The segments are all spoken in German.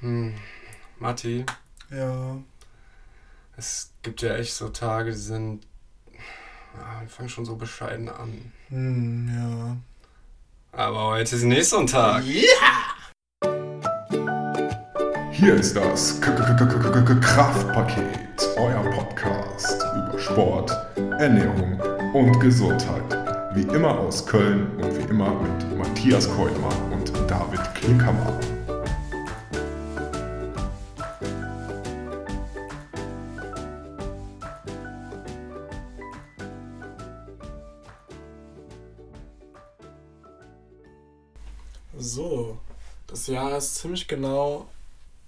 Hm, Matti, Ja. es gibt ja echt so Tage, die sind. Ja, die fangen schon so bescheiden an. Hm, ja. Aber heute ist nicht so ein Tag. Hier ist das K -K -K -K -K -K Kraftpaket, euer Podcast über Sport, Ernährung und Gesundheit. Wie immer aus Köln und wie immer mit Matthias Keutmann und David Klickermann. Ist ziemlich genau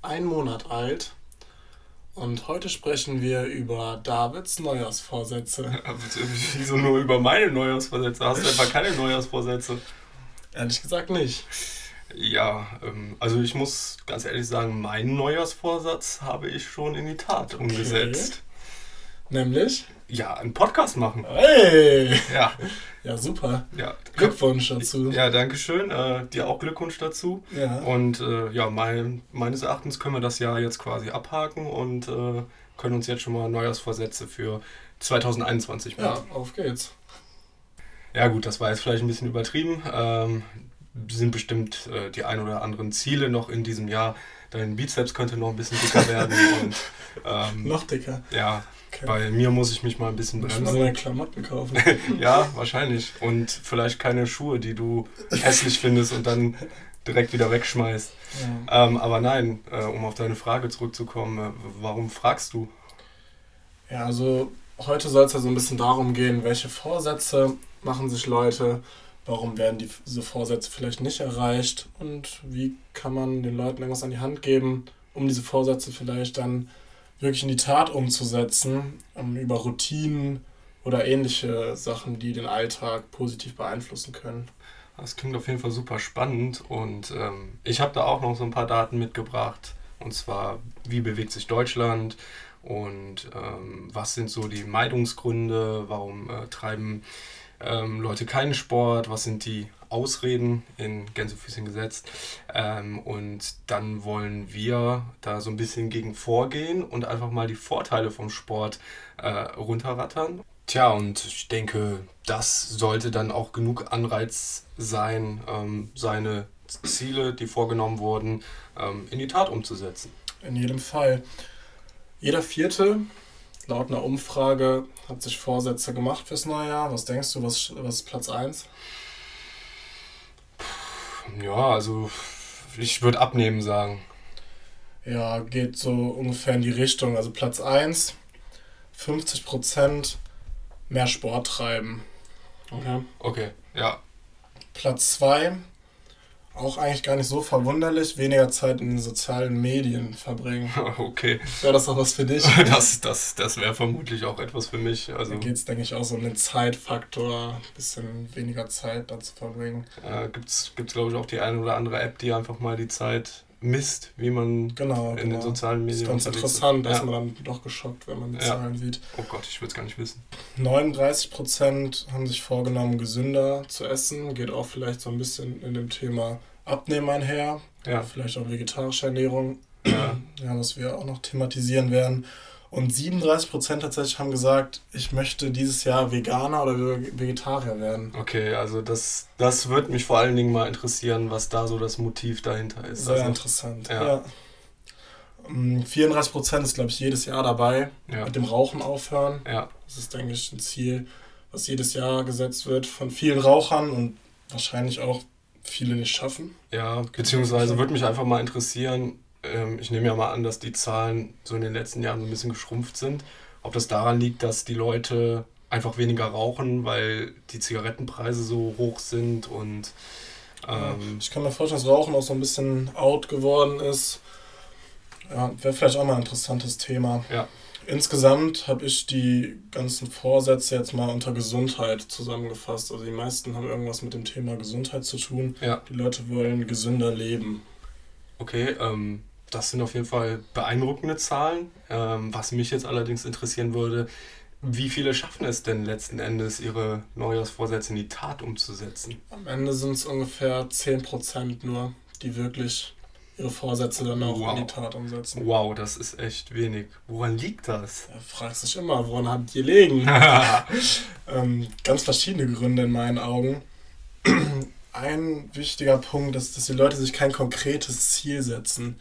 ein Monat alt. Und heute sprechen wir über Davids Neujahrsvorsätze. Wieso nur über meine Neujahrsvorsätze? Hast du einfach keine Neujahrsvorsätze? Ehrlich gesagt nicht. Ja, ähm, also ich muss ganz ehrlich sagen, meinen Neujahrsvorsatz habe ich schon in die Tat umgesetzt. Nämlich? Ja, einen Podcast machen. Hey! Ja, Ja, super. ja. Glückwunsch dazu. Ja, danke schön. Äh, dir auch Glückwunsch dazu. Ja. Und äh, ja, mein, meines Erachtens können wir das Jahr jetzt quasi abhaken und äh, können uns jetzt schon mal Neujahrsvorsätze für 2021 machen. Ja, auf geht's. Ja gut, das war jetzt vielleicht ein bisschen übertrieben. Ähm, sind bestimmt äh, die ein oder anderen Ziele noch in diesem Jahr. Dein Bizeps könnte noch ein bisschen dicker werden und ähm, Noch dicker. ja, Okay. bei mir muss ich mich mal ein bisschen Muss bremsen. neue Klamotten kaufen. Ja, wahrscheinlich. Und vielleicht keine Schuhe, die du hässlich findest und dann direkt wieder wegschmeißt. ja. Ähm, aber nein, äh, um auf deine Frage zurückzukommen, äh, warum fragst du? Ja, also heute soll es ja so ein bisschen darum gehen, welche Vorsätze machen sich Leute, warum werden die, diese Vorsätze vielleicht nicht erreicht und wie kann man den Leuten irgendwas an die Hand geben, um diese Vorsätze vielleicht dann wirklich in die Tat umzusetzen, ähm, über Routinen oder ähnliche Sachen, die den Alltag positiv beeinflussen können. Das klingt auf jeden Fall super spannend und ähm, ich habe da auch noch so ein paar Daten mitgebracht. Und zwar, wie bewegt sich Deutschland und ähm, was sind so die Meidungsgründe, warum äh, treiben ähm, Leute keinen Sport, was sind die Ausreden in Gänsefüßchen gesetzt. Ähm, und dann wollen wir da so ein bisschen gegen vorgehen und einfach mal die Vorteile vom Sport äh, runterrattern. Tja, und ich denke, das sollte dann auch genug Anreiz sein, ähm, seine Ziele, die vorgenommen wurden, ähm, in die Tat umzusetzen. In jedem Fall. Jeder Vierte, laut einer Umfrage, hat sich Vorsätze gemacht fürs neue Jahr. Was denkst du, was, was ist Platz 1? Ja, also ich würde abnehmen sagen. Ja, geht so ungefähr in die Richtung. Also Platz 1, 50% mehr Sport treiben. Okay. Okay, ja. Platz 2, auch eigentlich gar nicht so verwunderlich, weniger Zeit in den sozialen Medien verbringen. Okay. Wäre das auch was für dich? Das, das, das wäre vermutlich auch etwas für mich. Also Da geht es, denke ich, auch so um den Zeitfaktor, ein bisschen weniger Zeit da zu verbringen. äh, gibt es, glaube ich, auch die eine oder andere App, die einfach mal die Zeit misst, wie man Genau, in genau. den sozialen Das ist Medien ganz interessant, da Ja. man dann doch geschockt, wenn man die Ja. Zahlen sieht. Oh Gott, ich würde es gar nicht wissen. 39% haben sich vorgenommen, gesünder zu essen. Geht auch vielleicht so ein bisschen in dem Thema Abnehmen einher. Ja. Vielleicht auch vegetarische Ernährung, Ja. ja, was wir auch noch thematisieren werden. Und 37% tatsächlich haben gesagt, ich möchte dieses Jahr Veganer oder Ve- Vegetarier werden. Okay, also das, das würde mich vor allen Dingen mal interessieren, was da so das Motiv dahinter ist. Sehr Also, interessant. ja. Ja. Ähm, 34% ist, glaube ich, jedes Jahr dabei. ja, Mit dem Rauchen aufhören. ja, Das ist, denke ich, ein Ziel, was jedes Jahr gesetzt wird von vielen Rauchern und wahrscheinlich auch viele nicht schaffen. ja, beziehungsweise würde mich einfach mal interessieren, ähm, ich nehme ja mal an, dass die Zahlen so in den letzten Jahren so ein bisschen geschrumpft sind, ob das daran liegt, dass die Leute einfach weniger rauchen, weil die Zigarettenpreise so hoch sind und ähm, Ich kann mir vorstellen, dass Rauchen auch so ein bisschen out geworden ist. Ja, wäre vielleicht auch mal ein interessantes Thema. Ja. Insgesamt habe ich die ganzen Vorsätze jetzt mal unter Gesundheit zusammengefasst. Also die meisten haben irgendwas mit dem Thema Gesundheit zu tun. ja, Die Leute wollen gesünder leben. okay, ähm, das sind auf jeden Fall beeindruckende Zahlen. Ähm, was mich jetzt allerdings interessieren würde, wie viele schaffen es denn letzten Endes, ihre Neujahrsvorsätze in die Tat umzusetzen? Am Ende sind es ungefähr 10% nur, die wirklich ihre Vorsätze dann auch wow. in die Tat umsetzen. Wow, das ist echt wenig. Woran liegt das? Ja, fragst dich immer, woran habt ihr liegen? ähm, ganz verschiedene Gründe in meinen Augen. Ein wichtiger Punkt ist, dass die Leute sich kein konkretes Ziel setzen.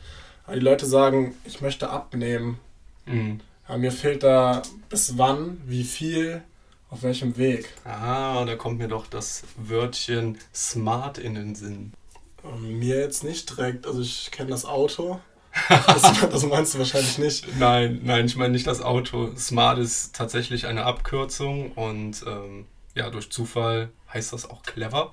Die Leute sagen, ich möchte abnehmen. Mhm. Aber mir fehlt da bis wann, wie viel, auf welchem Weg. Ah, da kommt mir doch das Wörtchen smart in den Sinn. Ähm, mir jetzt nicht direkt, also ich kenne das Auto. Das, das, meinst du wahrscheinlich nicht. Nein, nein, ich meine nicht das Auto. Smart ist tatsächlich eine Abkürzung und ähm, ja, durch Zufall heißt das auch clever.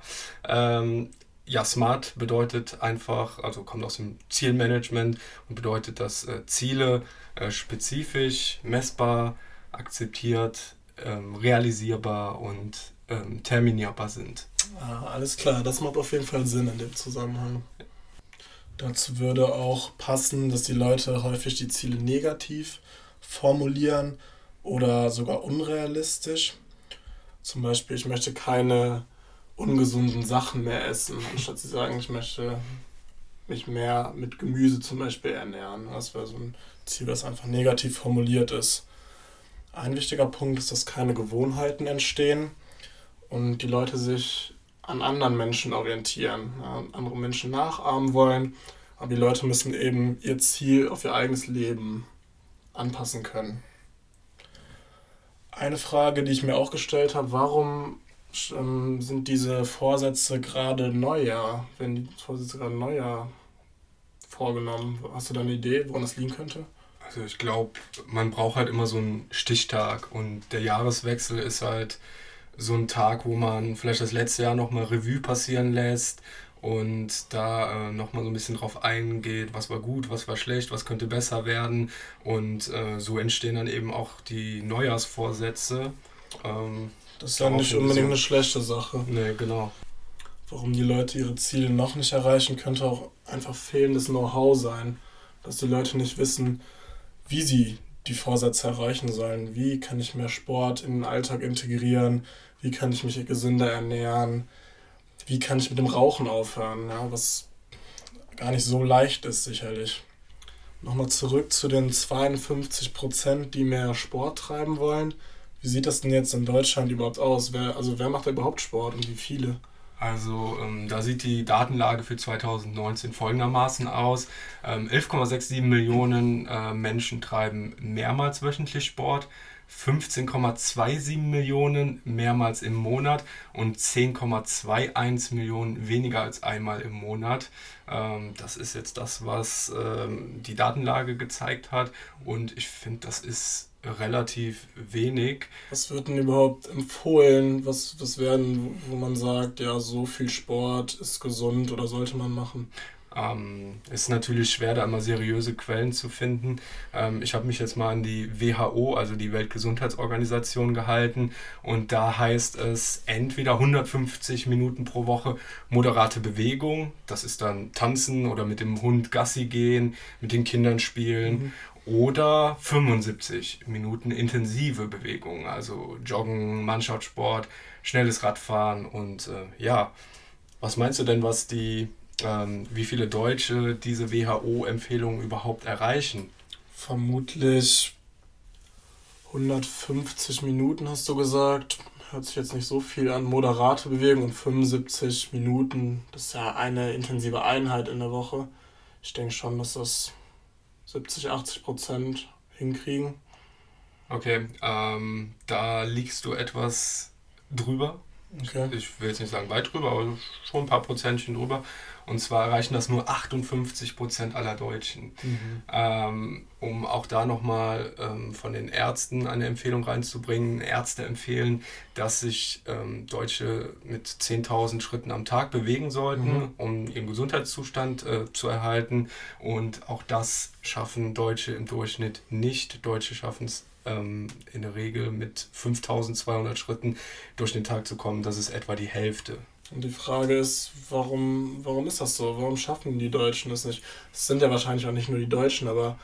Ähm, ja, smart bedeutet einfach, also kommt aus dem Zielmanagement und bedeutet, dass äh, Ziele äh, spezifisch, messbar, akzeptiert, ähm, realisierbar und ähm, terminierbar sind. Ah, alles klar, das macht auf jeden Fall Sinn in dem Zusammenhang. Dazu würde auch passen, dass die Leute häufig die Ziele negativ formulieren oder sogar unrealistisch. Zum Beispiel, ich möchte keine ungesunden Sachen mehr essen, anstatt sie sagen, ich möchte mich mehr mit Gemüse zum Beispiel ernähren. Das wäre so ein Ziel, das einfach negativ formuliert ist. Ein wichtiger Punkt ist, dass keine Gewohnheiten entstehen und die Leute sich an anderen Menschen orientieren, andere Menschen nachahmen wollen, aber die Leute müssen eben ihr Ziel auf ihr eigenes Leben anpassen können. Eine Frage, die ich mir auch gestellt habe, warum ähm, sind diese Vorsätze gerade Neujahr, wenn die Vorsätze gerade Neujahr vorgenommen? Hast du da eine Idee, woran das liegen könnte? Also ich glaube, man braucht halt immer so einen Stichtag und der Jahreswechsel ist halt so ein Tag, wo man vielleicht das letzte Jahr nochmal Revue passieren lässt und da äh, nochmal so ein bisschen drauf eingeht, was war gut, was war schlecht, was könnte besser werden. Und äh, so entstehen dann eben auch die Neujahrsvorsätze. Ähm, das ist ja nicht unbedingt eine schlechte Sache. Nee, genau. Warum die Leute ihre Ziele noch nicht erreichen, könnte auch einfach fehlendes Know-how sein. Dass die Leute nicht wissen, wie sie die Vorsätze erreichen sollen. Wie kann ich mehr Sport in den Alltag integrieren? Wie kann ich mich gesünder ernähren? Wie kann ich mit dem Rauchen aufhören? Ja, was gar nicht so leicht ist, sicherlich. Nochmal zurück zu den 52 Prozent, die mehr Sport treiben wollen. Wie sieht das denn jetzt in Deutschland überhaupt aus? Wer, also wer macht da überhaupt Sport und wie viele? Also ähm, da sieht die Datenlage für 2019 folgendermaßen aus. Ähm, 11,67 Millionen äh, Menschen treiben mehrmals wöchentlich Sport. 15,27 Millionen mehrmals im Monat und 10,21 Millionen weniger als einmal im Monat. Ähm, das ist jetzt das, was ähm, die Datenlage gezeigt hat und ich finde, das ist relativ wenig. Was wird denn überhaupt empfohlen? Was, was werden, wo man sagt, ja, so viel Sport ist gesund oder sollte man machen? Ähm, ist natürlich schwer, da immer seriöse Quellen zu finden. Ähm, ich habe mich jetzt mal an die WHO, also die Weltgesundheitsorganisation, gehalten und da heißt es entweder 150 Minuten pro Woche moderate Bewegung, das ist dann tanzen oder mit dem Hund Gassi gehen, mit den Kindern spielen mhm oder 75 Minuten intensive Bewegung, also Joggen, Mannschaftssport, schnelles Radfahren und äh, ja, was meinst du denn, was die, ähm, wie viele Deutsche diese WHO-Empfehlungen überhaupt erreichen? Vermutlich 150 Minuten hast du gesagt. Hört sich jetzt nicht so viel an. Moderate Bewegung und 75 Minuten, das ist ja eine intensive Einheit in der Woche. Ich denke schon, dass das 70, 80 Prozent hinkriegen. Okay, ähm, da liegst du etwas drüber. Okay. Ich will jetzt nicht sagen weit drüber, aber schon ein paar Prozentchen drüber. Und zwar erreichen das nur 58 Prozent aller Deutschen. Mhm. Ähm, um auch da nochmal ähm, von den Ärzten eine Empfehlung reinzubringen. Ärzte empfehlen, dass sich ähm, Deutsche mit 10.000 Schritten am Tag bewegen sollten, mhm. um ihren Gesundheitszustand äh, zu erhalten. Und auch das schaffen Deutsche im Durchschnitt nicht. Deutsche schaffen es ähm, in der Regel mit 5.200 Schritten durch den Tag zu kommen. Das ist etwa die Hälfte. Und die Frage ist, warum, warum ist das so? Warum schaffen die Deutschen das nicht? Es sind ja wahrscheinlich auch nicht nur die Deutschen, aber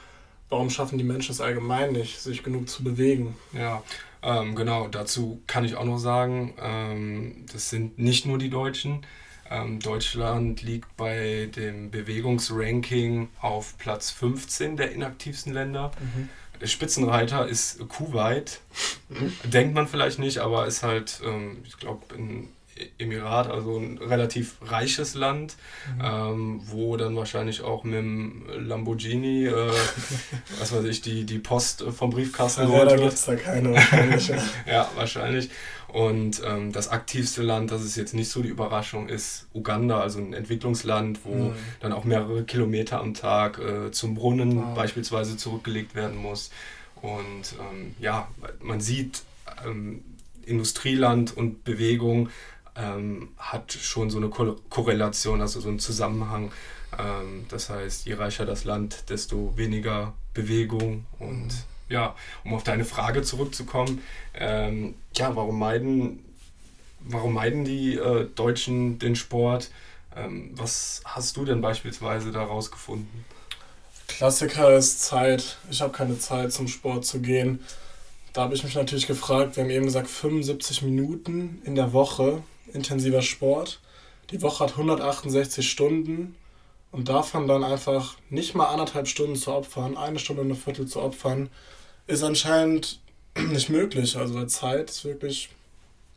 warum schaffen die Menschen es allgemein nicht, sich genug zu bewegen? Ja, ähm, genau. Dazu kann ich auch noch sagen, ähm, das sind nicht nur die Deutschen. Ähm, Deutschland liegt bei dem Bewegungsranking auf Platz 15 der inaktivsten Länder. Mhm. Spitzenreiter ist Kuwait. Denkt man vielleicht nicht, aber ist halt, ähm, ich glaube, ein Emirat, also ein relativ reiches Land, mhm. ähm, wo dann wahrscheinlich auch mit dem Lamborghini, äh, was weiß ich, die, die Post vom Briefkasten ja, da gibt es da keine wahrscheinlich. ja, wahrscheinlich. Und ähm, das aktivste Land, das ist jetzt nicht so die Überraschung, ist Uganda, also ein Entwicklungsland, wo mhm. dann auch mehrere Kilometer am Tag äh, zum Brunnen wow. beispielsweise zurückgelegt werden muss. Und ähm, ja, man sieht ähm, Industrieland und Bewegung ähm, hat schon so eine Ko Korrelation, also so einen Zusammenhang. Ähm, das heißt, je reicher das Land, desto weniger Bewegung und mhm ja, um auf deine Frage zurückzukommen, ähm, ja, warum meiden, warum meiden die äh, Deutschen den Sport? Ähm, was hast du denn beispielsweise daraus gefunden? Klassiker ist Zeit. Ich habe keine Zeit zum Sport zu gehen. Da habe ich mich natürlich gefragt, wir haben eben gesagt 75 Minuten in der Woche intensiver Sport. Die Woche hat 168 Stunden und davon dann einfach nicht mal anderthalb Stunden zu opfern, eine Stunde und eine Viertel zu opfern, ist anscheinend nicht möglich. Also Zeit ist wirklich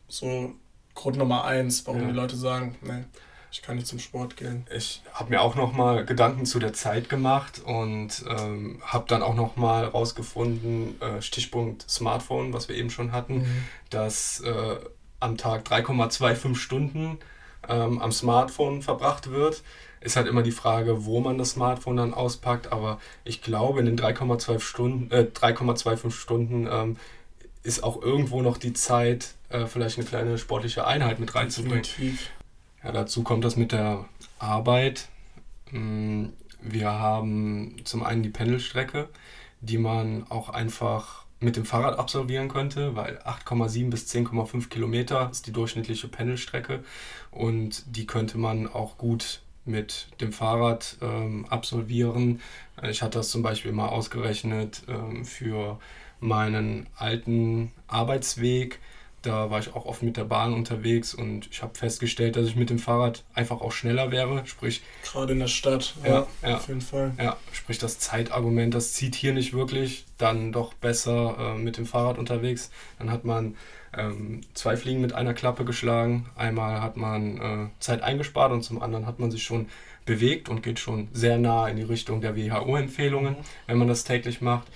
so Grund Nummer eins, warum ja. die Leute sagen, nee, ich kann nicht zum Sport gehen. Ich habe mir auch noch mal Gedanken zu der Zeit gemacht und ähm, habe dann auch noch mal rausgefunden, äh, Stichpunkt Smartphone, was wir eben schon hatten, mhm. dass äh, am Tag 3,25 Stunden ähm, am Smartphone verbracht wird. Ist halt immer die Frage, wo man das Smartphone dann auspackt, aber ich glaube, in den 3,25 Stunden, äh, 3,25 Stunden ähm, ist auch irgendwo noch die Zeit, äh, vielleicht eine kleine sportliche Einheit mit reinzubringen. Definitiv. Ja, dazu kommt das mit der Arbeit. Mm, wir haben zum einen die Pendelstrecke, die man auch einfach mit dem Fahrrad absolvieren könnte, weil 8,7 bis 10,5 Kilometer ist die durchschnittliche Pendelstrecke und die könnte man auch gut mit dem Fahrrad ähm, absolvieren. Ich hatte das zum Beispiel mal ausgerechnet ähm, für meinen alten Arbeitsweg da war ich auch oft mit der Bahn unterwegs und ich habe festgestellt, dass ich mit dem Fahrrad einfach auch schneller wäre. Sprich. Gerade in der Stadt, ja, ja, auf jeden Fall. Ja, sprich das Zeitargument, das zieht hier nicht wirklich. Dann doch besser äh, mit dem Fahrrad unterwegs. Dann hat man ähm, zwei Fliegen mit einer Klappe geschlagen. Einmal hat man äh, Zeit eingespart und zum anderen hat man sich schon bewegt und geht schon sehr nah in die Richtung der WHO-Empfehlungen, wenn man das täglich macht.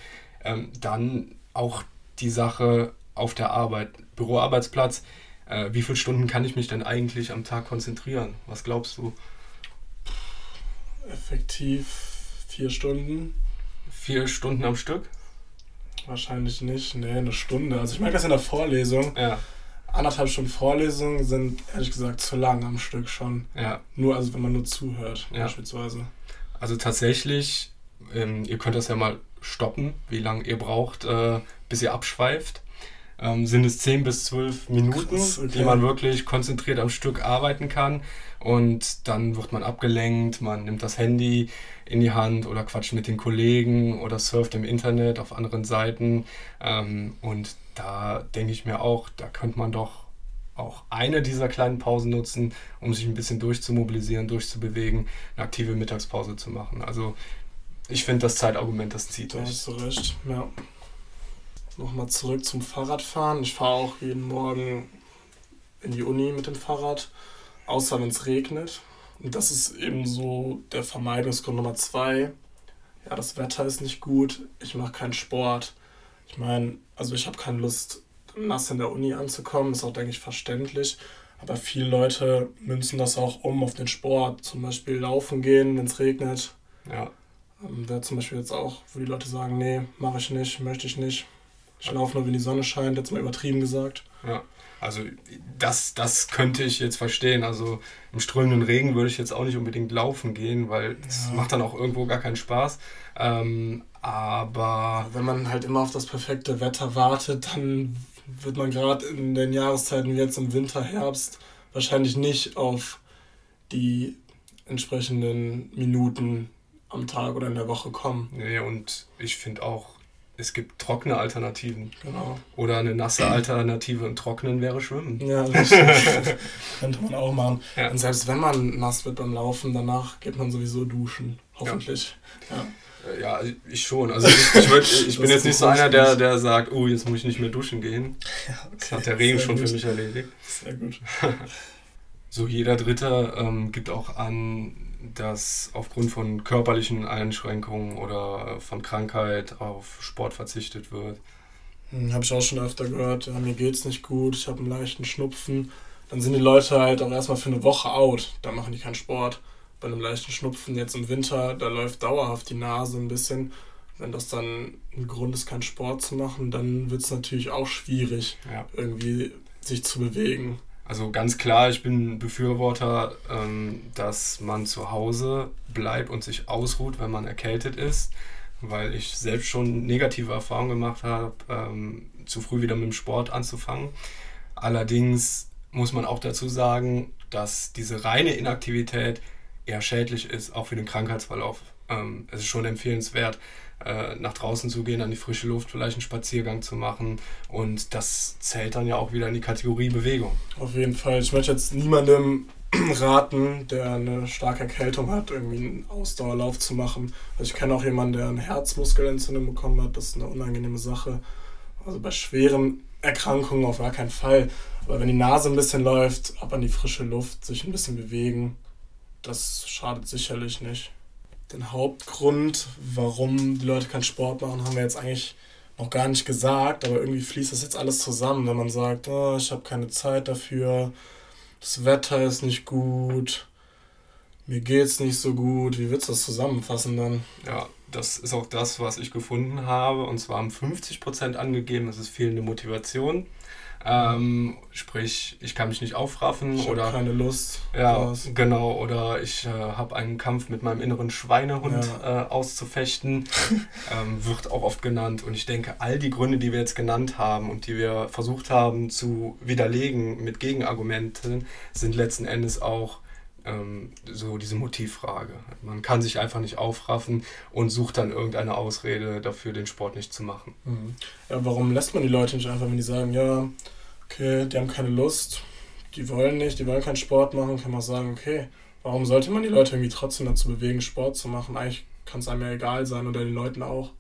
Ähm, dann auch die Sache auf der Arbeit Büroarbeitsplatz, äh, wie viele Stunden kann ich mich denn eigentlich am Tag konzentrieren? Was glaubst du? Effektiv vier Stunden. Vier Stunden am Stück? Wahrscheinlich nicht, nee, eine Stunde. Also ich merke das in der Vorlesung. Ja. Anderthalb Stunden Vorlesung sind ehrlich gesagt zu lang am Stück schon. Ja. Nur, also wenn man nur zuhört, ja. beispielsweise. Also tatsächlich, ähm, ihr könnt das ja mal stoppen, wie lange ihr braucht, äh, bis ihr abschweift ähm, sind es 10 bis 12 Minuten, Krass, okay. die man wirklich konzentriert am Stück arbeiten kann. Und dann wird man abgelenkt, man nimmt das Handy in die Hand oder quatscht mit den Kollegen oder surft im Internet auf anderen Seiten. Ähm, und da denke ich mir auch, da könnte man doch auch eine dieser kleinen Pausen nutzen, um sich ein bisschen durchzumobilisieren, durchzubewegen, eine aktive Mittagspause zu machen. Also ich finde das Zeitargument, das zieht durch. Da hast du recht, ja nochmal zurück zum Fahrradfahren. Ich fahre auch jeden Morgen in die Uni mit dem Fahrrad, außer wenn es regnet. Und das ist eben so der Vermeidungsgrund Nummer zwei. Ja, das Wetter ist nicht gut, ich mache keinen Sport. Ich meine, also ich habe keine Lust, nass in der Uni anzukommen, ist auch, denke ich, verständlich. Aber viele Leute münzen das auch um auf den Sport, zum Beispiel laufen gehen, wenn es regnet. Ja. Ähm, Wäre zum Beispiel jetzt auch, wo die Leute sagen, nee, mache ich nicht, möchte ich nicht. Ich laufe nur, wenn die Sonne scheint, jetzt mal übertrieben gesagt. Ja, also das, das könnte ich jetzt verstehen. Also im strömenden Regen würde ich jetzt auch nicht unbedingt laufen gehen, weil das ja. macht dann auch irgendwo gar keinen Spaß. Ähm, aber. Wenn man halt immer auf das perfekte Wetter wartet, dann wird man gerade in den Jahreszeiten wie jetzt im Winter, Herbst wahrscheinlich nicht auf die entsprechenden Minuten am Tag oder in der Woche kommen. Nee, und ich finde auch, es gibt trockene Alternativen. Genau. Oder eine nasse Alternative im Trocknen wäre Schwimmen. Ja, richtig. Könnte man auch machen. Ja. Und selbst wenn man nass wird beim Laufen, danach geht man sowieso duschen. Hoffentlich. Ja. Äh, Ja, ich schon. Also ich, ich, würd, ich Das bin jetzt nicht so einer, der, der sagt, oh, jetzt muss ich nicht mehr duschen gehen. Ja, Das okay. hat der Regen Sehr schon gut. für mich erledigt. Sehr gut. So, jeder Dritte ähm, gibt auch an, dass aufgrund von körperlichen Einschränkungen oder von Krankheit auf Sport verzichtet wird. Hm, Habe ich auch schon öfter gehört, ja, mir geht's nicht gut, ich habe einen leichten Schnupfen. Dann sind die Leute halt auch erstmal für eine Woche out. Da machen die keinen Sport. Bei einem leichten Schnupfen jetzt im Winter, da läuft dauerhaft die Nase ein bisschen. Wenn das dann ein Grund ist, keinen Sport zu machen, dann wird es natürlich auch schwierig, Ja. irgendwie sich zu bewegen. Also ganz klar, ich bin Befürworter, ähm, dass man zu Hause bleibt und sich ausruht, wenn man erkältet ist, weil ich selbst schon negative Erfahrungen gemacht habe, ähm, zu früh wieder mit dem Sport anzufangen. Allerdings muss man auch dazu sagen, dass diese reine Inaktivität eher schädlich ist, auch für den Krankheitsverlauf. Ähm, es ist schon empfehlenswert, äh, nach draußen zu gehen, an die frische Luft, vielleicht einen Spaziergang zu machen. Und das zählt dann ja auch wieder in die Kategorie Bewegung. Auf jeden Fall. Ich möchte jetzt niemandem raten, der eine starke Erkältung hat, irgendwie einen Ausdauerlauf zu machen. Also ich kenne auch jemanden, der eine Herzmuskelentzündung bekommen hat. Das ist eine unangenehme Sache. Also bei schweren Erkrankungen auf gar keinen Fall. Aber wenn die Nase ein bisschen läuft, ab an die frische Luft, sich ein bisschen bewegen, das schadet sicherlich nicht. Den Hauptgrund, warum die Leute keinen Sport machen, haben wir jetzt eigentlich noch gar nicht gesagt, aber irgendwie fließt das jetzt alles zusammen, wenn man sagt, oh, ich habe keine Zeit dafür, das Wetter ist nicht gut, mir geht's nicht so gut. Wie würdest du das zusammenfassen dann? Ja, das ist auch das, was ich gefunden habe. Und zwar haben 50% angegeben, es ist fehlende Motivation. Ähm, sprich, ich kann mich nicht aufraffen Ich oder keine Lust. Ja, Was? genau. Oder ich äh, habe einen Kampf mit meinem inneren Schweinehund äh, auszufechten. ähm, wird auch oft genannt. Und ich denke, all die Gründe, die wir jetzt genannt haben und die wir versucht haben zu widerlegen mit Gegenargumenten, sind letzten Endes auch ähm, so diese Motivfrage. Man kann sich einfach nicht aufraffen und sucht dann irgendeine Ausrede dafür, den Sport nicht zu machen. Mhm. Ja, warum lässt man die Leute nicht einfach, wenn die sagen, ja, okay, die haben keine Lust, die wollen nicht, die wollen keinen Sport machen, kann man sagen, okay, warum sollte man die Leute irgendwie trotzdem dazu bewegen, Sport zu machen? Eigentlich kann es einem ja egal sein oder den Leuten auch.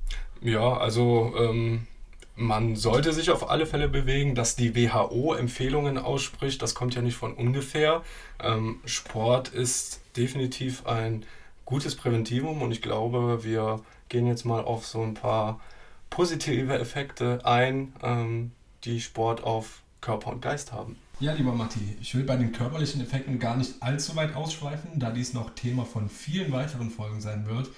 Ja, also ähm, man sollte sich auf alle Fälle bewegen, dass die WHO Empfehlungen ausspricht. Das kommt ja nicht von ungefähr. Ähm, Sport ist definitiv ein gutes Präventivum und ich glaube, wir gehen jetzt mal auf so ein paar positive Effekte ein, ähm, die Sport auf Körper und Geist haben. Ja, lieber Matti, ich will bei den körperlichen Effekten gar nicht allzu weit ausschweifen, da dies noch Thema von vielen weiteren Folgen sein wird.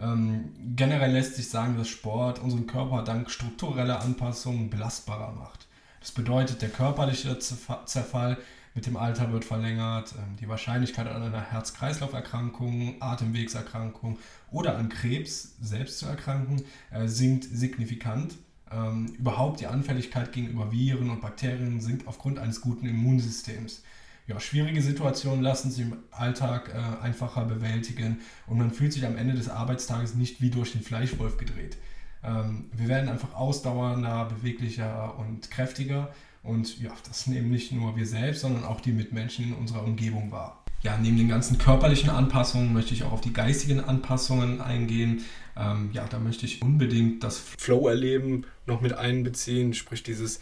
Ähm, generell lässt sich sagen, dass Sport unseren Körper dank struktureller Anpassungen belastbarer macht. Das bedeutet, der körperliche Zerfa- Zerfall mit dem Alter wird verlängert, ähm, die Wahrscheinlichkeit an einer Herz-Kreislauf-Erkrankung, Atemwegserkrankung oder an Krebs selbst zu erkranken äh, sinkt signifikant. Ähm, überhaupt die Anfälligkeit gegenüber Viren und Bakterien sinkt aufgrund eines guten Immunsystems. Ja, schwierige Situationen lassen sich im Alltag äh, einfacher bewältigen und man fühlt sich am Ende des Arbeitstages nicht wie durch den Fleischwolf gedreht. Ähm, wir werden einfach ausdauernder, beweglicher und kräftiger und ja, das nehmen nicht nur wir selbst, sondern auch die Mitmenschen in unserer Umgebung wahr. Ja, neben den ganzen körperlichen Anpassungen möchte ich auch auf die geistigen Anpassungen eingehen. Ähm, ja, da möchte ich unbedingt das Flow-Erleben noch mit einbeziehen, sprich dieses,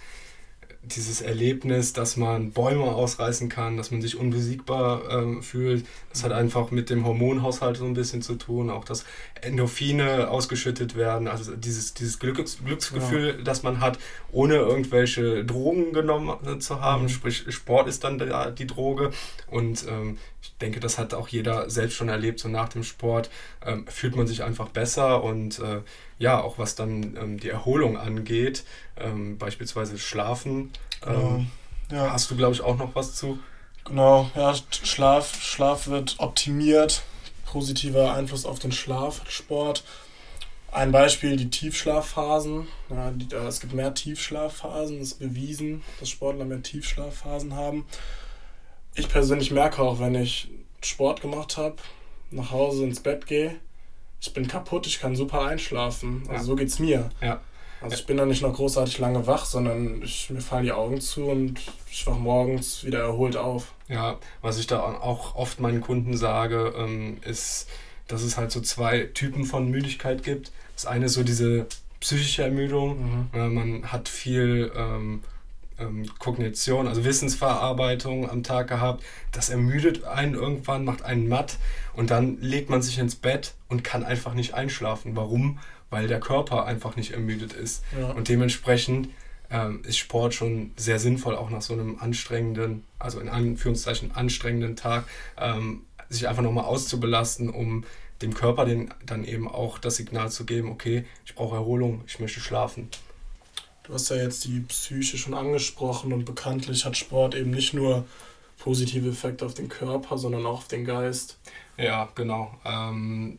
dieses Erlebnis, dass man Bäume ausreißen kann, dass man sich unbesiegbar ähm, fühlt. Das hat einfach mit dem Hormonhaushalt so ein bisschen zu tun, auch dass Endorphine ausgeschüttet werden, also dieses, dieses Glücks Glücksgefühl, das man hat, ohne irgendwelche Drogen genommen äh, zu haben. Mhm. Sprich, Sport ist dann da die Droge und ähm, ich denke, das hat auch jeder selbst schon erlebt, so nach dem Sport ähm, fühlt man sich einfach besser und äh, ja, auch was dann ähm, die Erholung angeht, ähm, beispielsweise Schlafen, ähm, ja. hast du, glaube ich, auch noch was zu? Genau, ja, Schlaf, Schlaf wird optimiert. Positiver Einfluss auf den Schlaf, Sport. Ein Beispiel, die Tiefschlafphasen. Ja, die, äh, es gibt mehr Tiefschlafphasen, es ist bewiesen, dass Sportler mehr Tiefschlafphasen haben. Ich persönlich merke auch, wenn ich Sport gemacht habe, nach Hause ins Bett gehe, ich bin kaputt, ich kann super einschlafen. Also Ja. so geht's mir. Ja. Also ich bin da nicht noch großartig lange wach, sondern ich, mir fallen die Augen zu und ich wach morgens wieder erholt auf. Ja, was ich da auch oft meinen Kunden sage, ähm, ist, dass es halt so zwei Typen von Müdigkeit gibt. Das eine ist so diese psychische Ermüdung. Mhm. man hat viel ähm, ähm, Kognition, also Wissensverarbeitung am Tag gehabt. Das ermüdet einen irgendwann, macht einen matt und dann legt man sich ins Bett und kann einfach nicht einschlafen. Warum? Weil der Körper einfach nicht ermüdet ist. Ja. Und dementsprechend ähm, ist Sport schon sehr sinnvoll, auch nach so einem anstrengenden, also in Anführungszeichen anstrengenden Tag, ähm, sich einfach nochmal auszubelasten, um dem Körper den, dann eben auch das Signal zu geben, okay, ich brauche Erholung, ich möchte schlafen. Du hast ja jetzt die Psyche schon angesprochen und bekanntlich hat Sport eben nicht nur positive Effekte auf den Körper, sondern auch auf den Geist. Ja, genau. Ähm,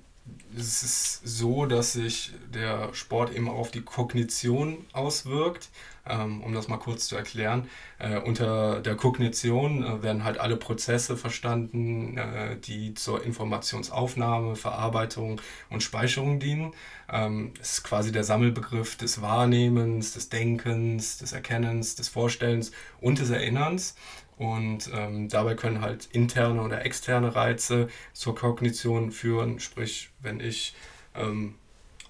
es ist so, dass sich der Sport eben auch auf die Kognition auswirkt. Ähm, um das mal kurz zu erklären. Äh, unter der Kognition äh, werden halt alle Prozesse verstanden, äh, die zur Informationsaufnahme, Verarbeitung und Speicherung dienen. Ähm, es ist quasi der Sammelbegriff des Wahrnehmens, des Denkens, des Erkennens, des Vorstellens und des Erinnerns. Und ähm, dabei können halt interne oder externe Reize zur Kognition führen. Sprich, wenn ich, ähm,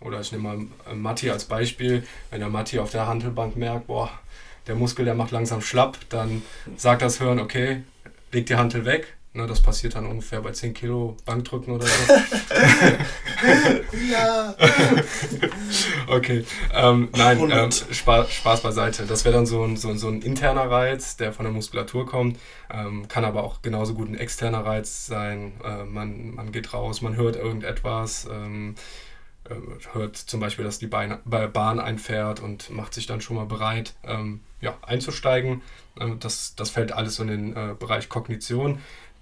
oder ich nehme mal äh, Matti als Beispiel, wenn der Matti auf der Handelbank merkt, boah, der Muskel, der macht langsam schlapp, dann sagt das Hirn, okay, leg die Hantel weg, Ne, das passiert dann ungefähr bei 10 Kilo Bankdrücken oder so. ja. okay. Ähm, nein, ähm, Spaß, Spaß beiseite. Das wäre dann so ein, so, so ein interner Reiz, der von der Muskulatur kommt. Ähm, kann aber auch genauso gut ein externer Reiz sein. Äh, man, man geht raus, man hört irgendetwas. Ähm, äh, hört zum Beispiel, dass die Bahn einfährt und macht sich dann schon mal bereit, ähm, ja, einzusteigen. Ähm, das, das fällt alles so in den äh, Bereich Kognition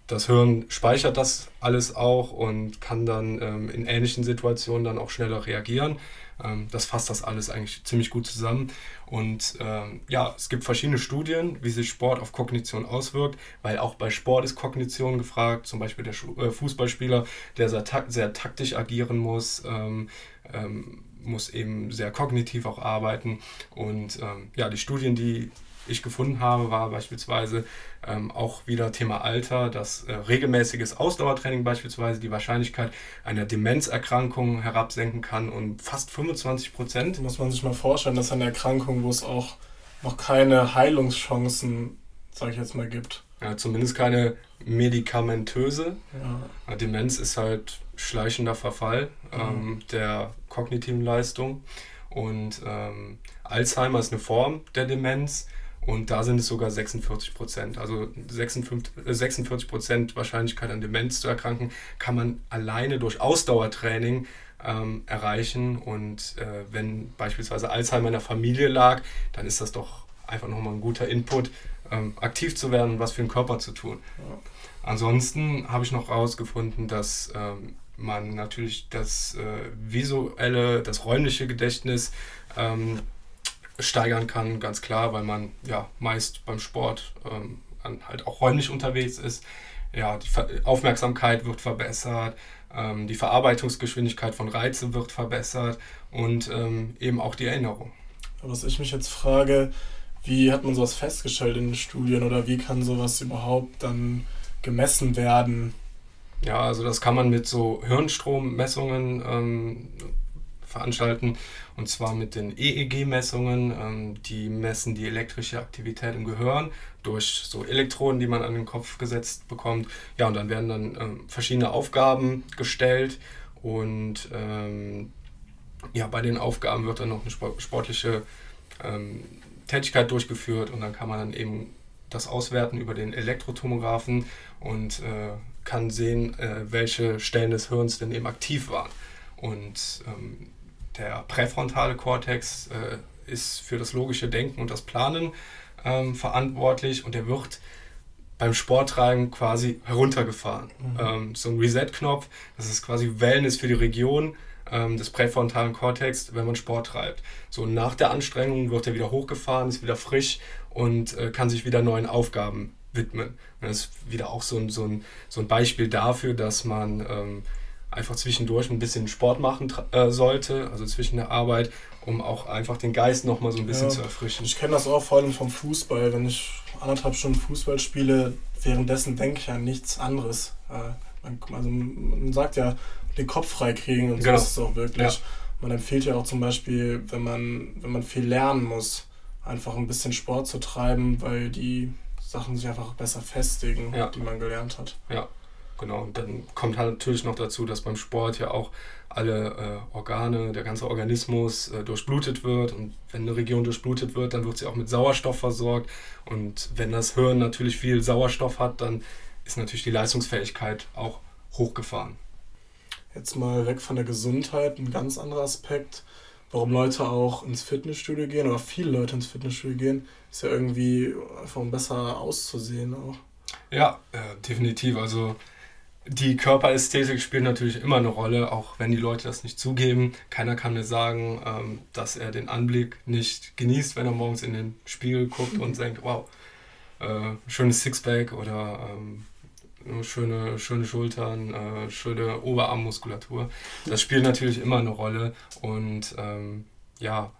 das Hirn speichert das alles auch und kann dann ähm, in ähnlichen Situationen dann auch schneller reagieren. Ähm, das fasst das alles eigentlich ziemlich gut zusammen. Und ähm, ja, es gibt verschiedene Studien, wie sich Sport auf Kognition auswirkt, weil auch bei Sport ist Kognition gefragt. Zum Beispiel der äh, Fußballspieler, der sehr, tak sehr taktisch agieren muss ähm, ähm, muss eben sehr kognitiv auch arbeiten. Und ähm, ja, die Studien, die ich gefunden habe, war beispielsweise ähm, auch wieder Thema Alter, dass äh, regelmäßiges Ausdauertraining beispielsweise die Wahrscheinlichkeit einer Demenzerkrankung herabsenken kann um fast 25 Prozent. Muss man sich mal vorstellen, dass eine Erkrankung, wo es auch noch keine Heilungschancen, sage ich jetzt mal, gibt. Ja, zumindest keine medikamentöse. Ja. Demenz ist halt schleichender Verfall mhm. ähm, der kognitiven Leistung. Und ähm, Alzheimer ist eine Form der Demenz. Und da sind es sogar 46 Prozent. Also 46, 46 Prozent Wahrscheinlichkeit an Demenz zu erkranken, kann man alleine durch Ausdauertraining ähm, erreichen. Und äh, wenn beispielsweise Alzheimer in der Familie lag, dann ist das doch einfach nochmal ein guter Input, ähm, aktiv zu werden und was für den Körper zu tun. Ja. Ansonsten habe ich noch herausgefunden, dass ähm, man natürlich das äh, visuelle, das räumliche Gedächtnis ähm, steigern kann, ganz klar, weil man ja meist beim Sport ähm, halt auch räumlich unterwegs ist. Ja, die Ver Aufmerksamkeit wird verbessert, ähm, die Verarbeitungsgeschwindigkeit von Reizen wird verbessert und ähm, eben auch die Erinnerung. Was ich mich jetzt frage, wie hat man sowas festgestellt in den Studien oder wie kann sowas überhaupt dann gemessen werden? Ja, also das kann man mit so Hirnstrommessungen ähm, veranstalten. Und zwar mit den EEG-Messungen. Ähm, die messen die elektrische Aktivität im Gehirn durch so Elektroden, die man an den Kopf gesetzt bekommt. Ja, und dann werden dann ähm, verschiedene Aufgaben gestellt. Und ähm, ja, bei den Aufgaben wird dann noch eine sportliche ähm, Tätigkeit durchgeführt. Und dann kann man dann eben das auswerten über den Elektrotomographen und äh, kann sehen, äh, welche Stellen des Hirns denn eben aktiv waren. Und ähm, der präfrontale Kortex äh, ist für das logische Denken und das Planen ähm, verantwortlich und der wird beim Sporttreiben quasi heruntergefahren. Mhm. Ähm, so ein Reset-Knopf, das ist quasi Wellness für die Region ähm, des präfrontalen Kortex, wenn man Sport treibt. So nach der Anstrengung wird er wieder hochgefahren, ist wieder frisch und äh, kann sich wieder neuen Aufgaben widmen. Das ist wieder auch so ein, so ein, so ein Beispiel dafür, dass man ähm, einfach zwischendurch ein bisschen Sport machen äh, sollte, also zwischen der Arbeit, um auch einfach den Geist nochmal so ein bisschen ja, zu erfrischen. Ich kenne das auch vor allem vom Fußball. Wenn ich anderthalb Stunden Fußball spiele, währenddessen denke ich an nichts anderes. Äh, also man sagt ja, den Kopf freikriegen und so genau. ist es auch wirklich. Ja. Man empfiehlt ja auch zum Beispiel, wenn man, wenn man viel lernen muss, einfach ein bisschen Sport zu treiben, weil die Sachen sich einfach besser festigen, ja. die man gelernt hat. Ja, genau. Und dann kommt halt natürlich noch dazu, dass beim Sport ja auch alle äh, Organe, der ganze Organismus äh, durchblutet wird. Und wenn eine Region durchblutet wird, dann wird sie auch mit Sauerstoff versorgt. Und wenn das Hirn natürlich viel Sauerstoff hat, dann ist natürlich die Leistungsfähigkeit auch hochgefahren. Jetzt mal weg von der Gesundheit, ein ganz anderer Aspekt. Warum Leute auch ins Fitnessstudio gehen oder viele Leute ins Fitnessstudio gehen, ist ja irgendwie einfach um besser auszusehen auch. Ja, äh, definitiv. Also die Körperästhetik spielt natürlich immer eine Rolle, auch wenn die Leute das nicht zugeben. Keiner kann mir sagen, ähm, dass er den Anblick nicht genießt, wenn er morgens in den Spiegel guckt und denkt, wow, äh, schönes Sixpack oder ähm, schöne, schöne Schultern, äh, schöne Oberarmmuskulatur. Das spielt natürlich immer eine Rolle und ähm, ja,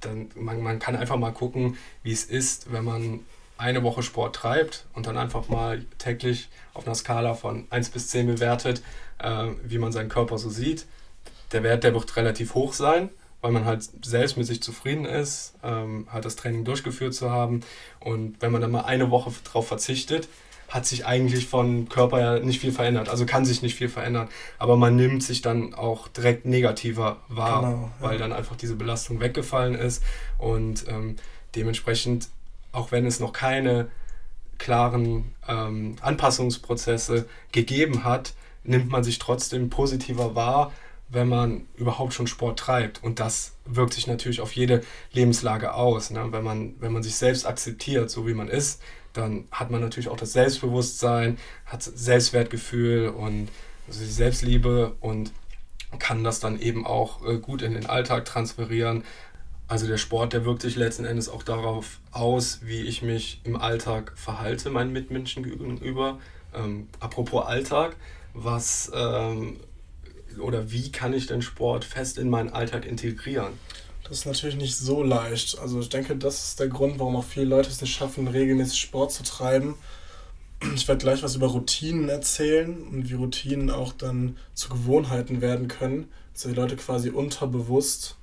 dann, man, man kann einfach mal gucken, wie es ist, wenn man eine Woche Sport treibt und dann einfach mal täglich auf einer Skala von 1 bis 10 bewertet, äh, wie man seinen Körper so sieht. Der Wert, der wird relativ hoch sein, weil man halt selbst mit sich zufrieden ist, ähm, halt das Training durchgeführt zu haben. Und wenn man dann mal eine Woche darauf verzichtet, hat sich eigentlich von Körper ja nicht viel verändert. Also kann sich nicht viel verändern. Aber man nimmt sich dann auch direkt negativer wahr, genau, ja. weil dann einfach diese Belastung weggefallen ist. Und ähm, dementsprechend auch wenn es noch keine klaren ähm, Anpassungsprozesse gegeben hat, nimmt man sich trotzdem positiver wahr, wenn man überhaupt schon Sport treibt. Und das wirkt sich natürlich auf jede Lebenslage aus. Ne? Wenn, man, wenn man sich selbst akzeptiert, so wie man ist, dann hat man natürlich auch das Selbstbewusstsein, hat Selbstwertgefühl und also die Selbstliebe und kann das dann eben auch äh, gut in den Alltag transferieren, also der Sport, der wirkt sich letzten Endes auch darauf aus, wie ich mich im Alltag verhalte, meinen Mitmenschen gegenüber. Ähm, apropos Alltag, was ähm, oder wie kann ich den Sport fest in meinen Alltag integrieren? Das ist natürlich nicht so leicht. Also ich denke, das ist der Grund, warum auch viele Leute es nicht schaffen, regelmäßig Sport zu treiben. Ich werde gleich was über Routinen erzählen und wie Routinen auch dann zu Gewohnheiten werden können, dass die Leute quasi unterbewusst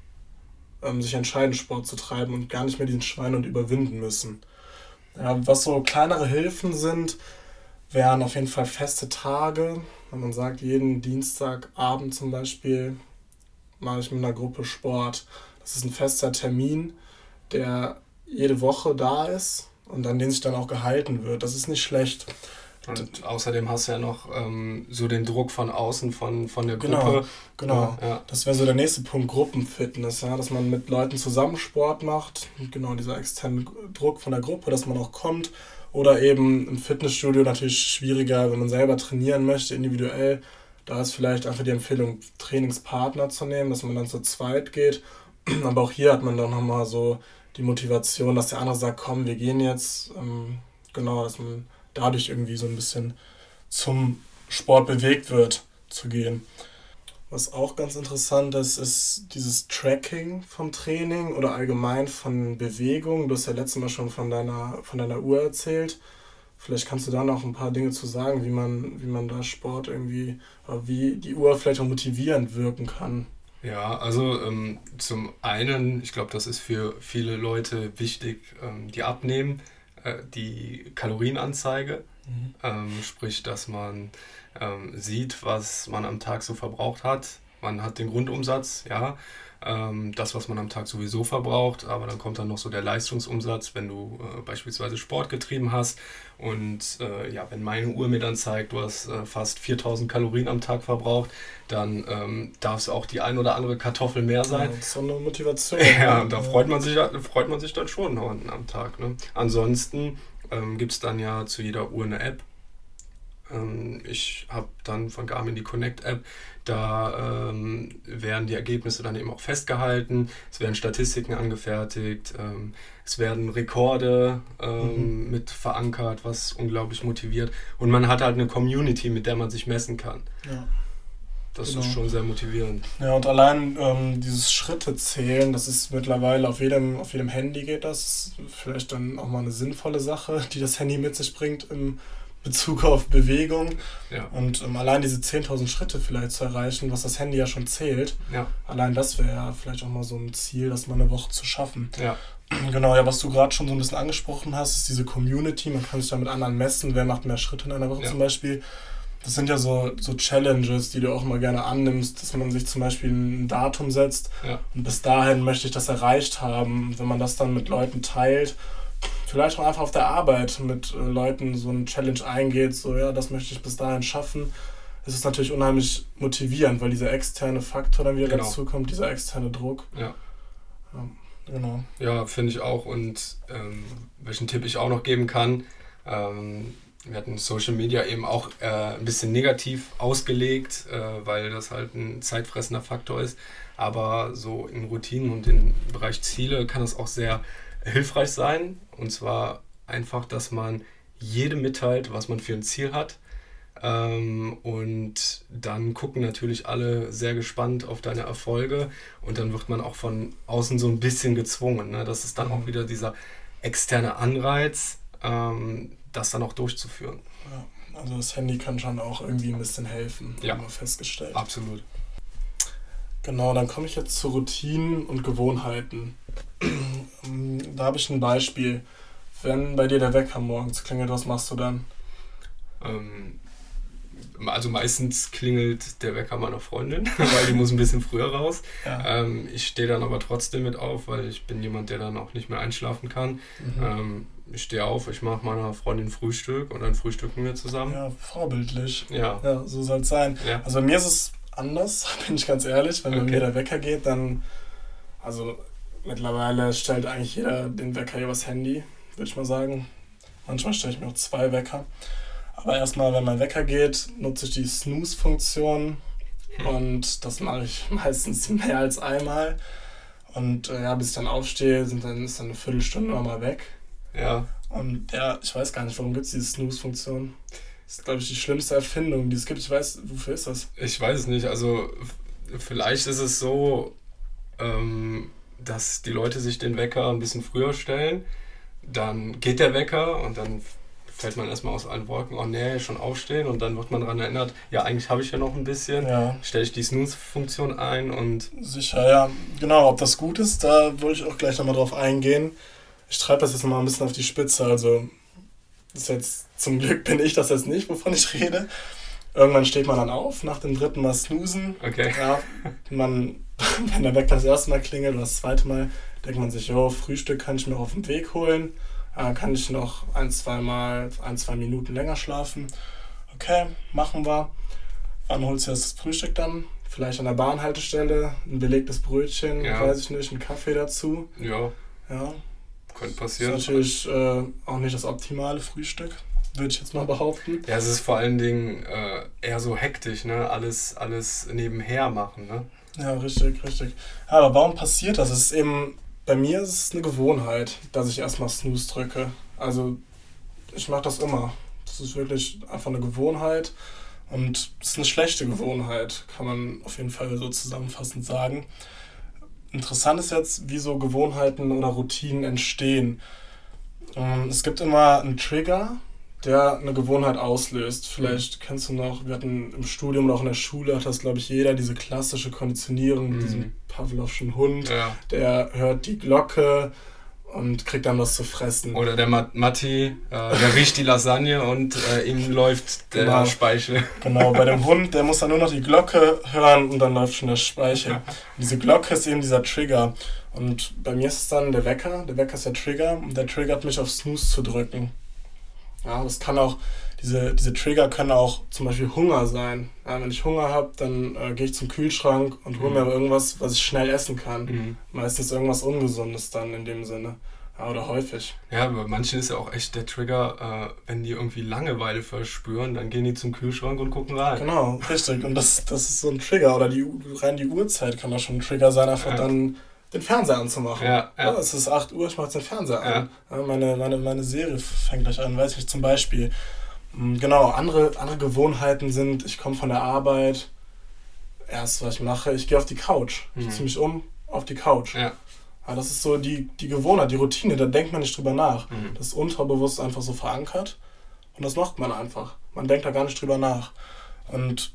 ähm, sich entscheiden, Sport zu treiben und gar nicht mehr diesen Schwein und überwinden müssen. Ja, was so kleinere Hilfen sind, wären auf jeden Fall feste Tage. Wenn man sagt, jeden Dienstagabend zum Beispiel mache ich mit einer Gruppe Sport. Das ist ein fester Termin, der jede Woche da ist und an den sich dann auch gehalten wird. Das ist nicht schlecht. Und außerdem hast du ja noch ähm, so den Druck von außen, von, von der genau, Gruppe. Genau, genau. Ja. Das wäre so der nächste Punkt, Gruppenfitness, ja, dass man mit Leuten zusammen Sport macht. Genau, dieser externe Druck von der Gruppe, dass man auch kommt. Oder eben im Fitnessstudio natürlich schwieriger, wenn man selber trainieren möchte, individuell. Da ist vielleicht einfach die Empfehlung, Trainingspartner zu nehmen, dass man dann zu zweit geht. Aber auch hier hat man dann nochmal so die Motivation, dass der andere sagt, komm, wir gehen jetzt. Ähm, genau, dass man dadurch irgendwie so ein bisschen zum Sport bewegt wird, zu gehen. Was auch ganz interessant ist, ist dieses Tracking vom Training oder allgemein von Bewegung. Du hast ja letztes Mal schon von deiner, von deiner Uhr erzählt. Vielleicht kannst du da noch ein paar Dinge zu sagen, wie man, wie man da Sport irgendwie, wie die Uhr vielleicht auch motivierend wirken kann. Ja, also ähm, zum einen, ich glaube, das ist für viele Leute wichtig, ähm, die abnehmen äh, die Kalorienanzeige, mhm. ähm, sprich, dass man ähm, sieht, was man am Tag so verbraucht hat. Man hat den Grundumsatz, ja, ähm, das, was man am Tag sowieso verbraucht, aber dann kommt dann noch so der Leistungsumsatz, wenn du äh, beispielsweise Sport getrieben hast. Und äh, ja, wenn meine Uhr mir dann zeigt, du hast äh, fast 4000 Kalorien am Tag verbraucht, dann ähm, darf es auch die ein oder andere Kartoffel mehr sein. Ja, so eine Motivation. Ja, da freut man sich, freut man sich dann schon am Tag. Ne? Ansonsten ähm, gibt es dann ja zu jeder Uhr eine App, ich habe dann von Garmin die Connect-App, da ähm, werden die Ergebnisse dann eben auch festgehalten, es werden Statistiken angefertigt, ähm, es werden Rekorde ähm, mhm. mit verankert, was unglaublich motiviert. Und man hat halt eine Community, mit der man sich messen kann. Ja. das Genau. ist schon sehr motivierend. Ja, und allein ähm, dieses Schritte zählen, das ist mittlerweile auf jedem, auf jedem Handy geht das. Vielleicht dann auch mal eine sinnvolle Sache, die das Handy mit sich bringt im Bezug auf Bewegung. Ja, Und ähm, allein diese 10.000 Schritte vielleicht zu erreichen, was das Handy ja schon zählt, ja, allein das wäre ja vielleicht auch mal so ein Ziel, das mal eine Woche zu schaffen. ja, Genau, ja, was du gerade schon so ein bisschen angesprochen hast, ist diese Community. Man kann sich da mit anderen messen, wer macht mehr Schritte in einer Woche zum Beispiel. Das sind ja so, so Challenges, die du auch mal gerne annimmst, dass man sich zum Beispiel ein Datum setzt und bis dahin möchte ich das erreicht haben. Wenn man das dann mit Leuten teilt, vielleicht auch einfach auf der Arbeit mit äh, Leuten so ein Challenge eingeht, so ja, das möchte ich bis dahin schaffen, ist es natürlich unheimlich motivierend, weil dieser externe Faktor dann wieder Genau. dazu kommt, dieser externe Druck. ja. Genau. Ja, finde ich auch. Und ähm, welchen Tipp ich auch noch geben kann, ähm, wir hatten Social Media eben auch äh, ein bisschen negativ ausgelegt, äh, weil das halt ein zeitfressender Faktor ist. Aber so in Routinen und im Bereich Ziele kann es auch sehr hilfreich sein. Und zwar einfach, dass man jedem mitteilt, was man für ein Ziel hat. Ähm, und dann gucken natürlich alle sehr gespannt auf deine Erfolge und dann wird man auch von außen so ein bisschen gezwungen. Ne? Das ist dann auch wieder dieser externe Anreiz, ähm, das dann auch durchzuführen. Ja, also das Handy kann schon auch irgendwie ein bisschen helfen, Ja. haben wir festgestellt. Absolut. Genau, dann komme ich jetzt zu Routinen und Gewohnheiten. Da habe ich ein Beispiel. Wenn bei dir der Wecker morgens klingelt, was machst du dann? Ähm, also meistens klingelt der Wecker meiner Freundin, weil die muss ein bisschen früher raus. Ja. Ähm, ich stehe dann aber trotzdem mit auf, weil ich bin jemand, der dann auch nicht mehr einschlafen kann. Mhm. Ähm, ich stehe auf, ich mache meiner Freundin Frühstück und dann frühstücken wir zusammen. ja, vorbildlich. Ja, Ja, so soll es sein. ja, Also bei mir ist es anders, bin ich ganz ehrlich. Wenn bei Okay. mir der Wecker geht, dann. Also mittlerweile stellt eigentlich jeder den Wecker übers Handy, würde ich mal sagen. Manchmal stelle ich mir auch zwei Wecker. Aber erstmal, wenn mein Wecker geht, nutze ich die Snooze-Funktion. Und das mache ich meistens mehr als einmal. Und äh, ja, bis ich dann aufstehe, sind dann, ist dann eine Viertelstunde nochmal weg. ja. Und ja, ich weiß gar nicht, warum gibt es diese Snooze-Funktion. Das ist, glaube ich, die schlimmste Erfindung, die es gibt. Ich weiß, wofür ist das? Ich weiß es nicht. Also vielleicht ist es so, ähm, dass die Leute sich den Wecker ein bisschen früher stellen. Dann geht der Wecker und dann fällt man erstmal aus allen Wolken, oh nee, schon aufstehen und dann wird man daran erinnert, ja, eigentlich habe ich ja noch ein bisschen. Ja, Stelle ich die Snooze-Funktion ein und sicher, ja. Genau, ob das gut ist, da wollte ich auch gleich nochmal drauf eingehen. Ich treibe das jetzt nochmal ein bisschen auf die Spitze. Also, ist jetzt, zum Glück bin ich das jetzt nicht, wovon ich rede. Irgendwann steht man dann auf, nach dem dritten Mal snoosen. okay. Ja, man, wenn der Wecker das erste Mal klingelt oder das zweite Mal, denkt man sich, jo, Frühstück kann ich mir auf den Weg holen. Dann kann ich noch ein, zwei Mal, ein, zwei Minuten länger schlafen. Okay, machen wir. Wann holst du das Frühstück dann? Vielleicht an der Bahnhaltestelle, ein belegtes Brötchen, Ja. weiß ich nicht, einen Kaffee dazu. Ja, Ja, könnte ist passieren. natürlich äh, auch nicht das optimale Frühstück, würde ich jetzt mal behaupten. Ja, es ist vor allen Dingen äh, eher so hektisch, ne? Alles, alles nebenher machen, ne? Ja, richtig, richtig. Ja, aber warum passiert das? Es ist eben, bei mir ist es eine Gewohnheit, dass ich erstmal Snooze drücke. Also ich mache das immer. Das ist wirklich einfach eine Gewohnheit. Und es ist eine schlechte Gewohnheit, kann man auf jeden Fall so zusammenfassend sagen. Interessant ist jetzt, wie so Gewohnheiten oder Routinen entstehen. Ähm, Es gibt immer einen Trigger, der eine Gewohnheit auslöst. Vielleicht kennst du noch, wir hatten im Studium oder auch in der Schule, hat das, glaube ich, jeder, diese klassische Konditionierung mit Mhm. diesem Pavlovschen Hund. Ja. Der hört die Glocke und kriegt dann was zu fressen. Oder der Mat Matti, äh, der riecht die Lasagne und äh, ihm läuft der Genau. Speichel. Genau, bei dem Hund, der muss dann nur noch die Glocke hören und dann läuft schon der Speichel. Und diese Glocke ist eben dieser Trigger. Und bei mir ist es dann der Wecker. Der Wecker ist der Trigger und der triggert mich auf Snooze zu drücken. Ja, das kann auch, diese, diese Trigger können auch zum Beispiel Hunger sein. Ja, wenn ich Hunger habe, dann äh, gehe ich zum Kühlschrank und hole mir Mhm. irgendwas, was ich schnell essen kann. Mhm. Meistens irgendwas Ungesundes dann in dem Sinne. Ja, oder häufig. Ja, bei manchen ist ja auch echt der Trigger, äh, wenn die irgendwie Langeweile verspüren, dann gehen die zum Kühlschrank und gucken rein. Genau, richtig. Und das, das ist so ein Trigger. Oder die, rein die Uhrzeit kann auch schon ein Trigger sein, einfach Ja. dann den Fernseher anzumachen. Ja, ja. es ist 8 Uhr, ich mache jetzt den Fernseher an. Ja, meine, meine, meine Serie fängt gleich an, weiß ich nicht, zum Beispiel. Mm, Genau, andere, andere Gewohnheiten sind, ich komme von der Arbeit, erst, was ich mache, ich gehe auf die Couch. Ich Mhm. ziehe mich um auf die Couch. Ja. Ja, das ist so die, die Gewohnheit, die Routine, da denkt man nicht drüber nach. Mhm. Das ist unterbewusst einfach so verankert und das macht man einfach. Man denkt da gar nicht drüber nach. Und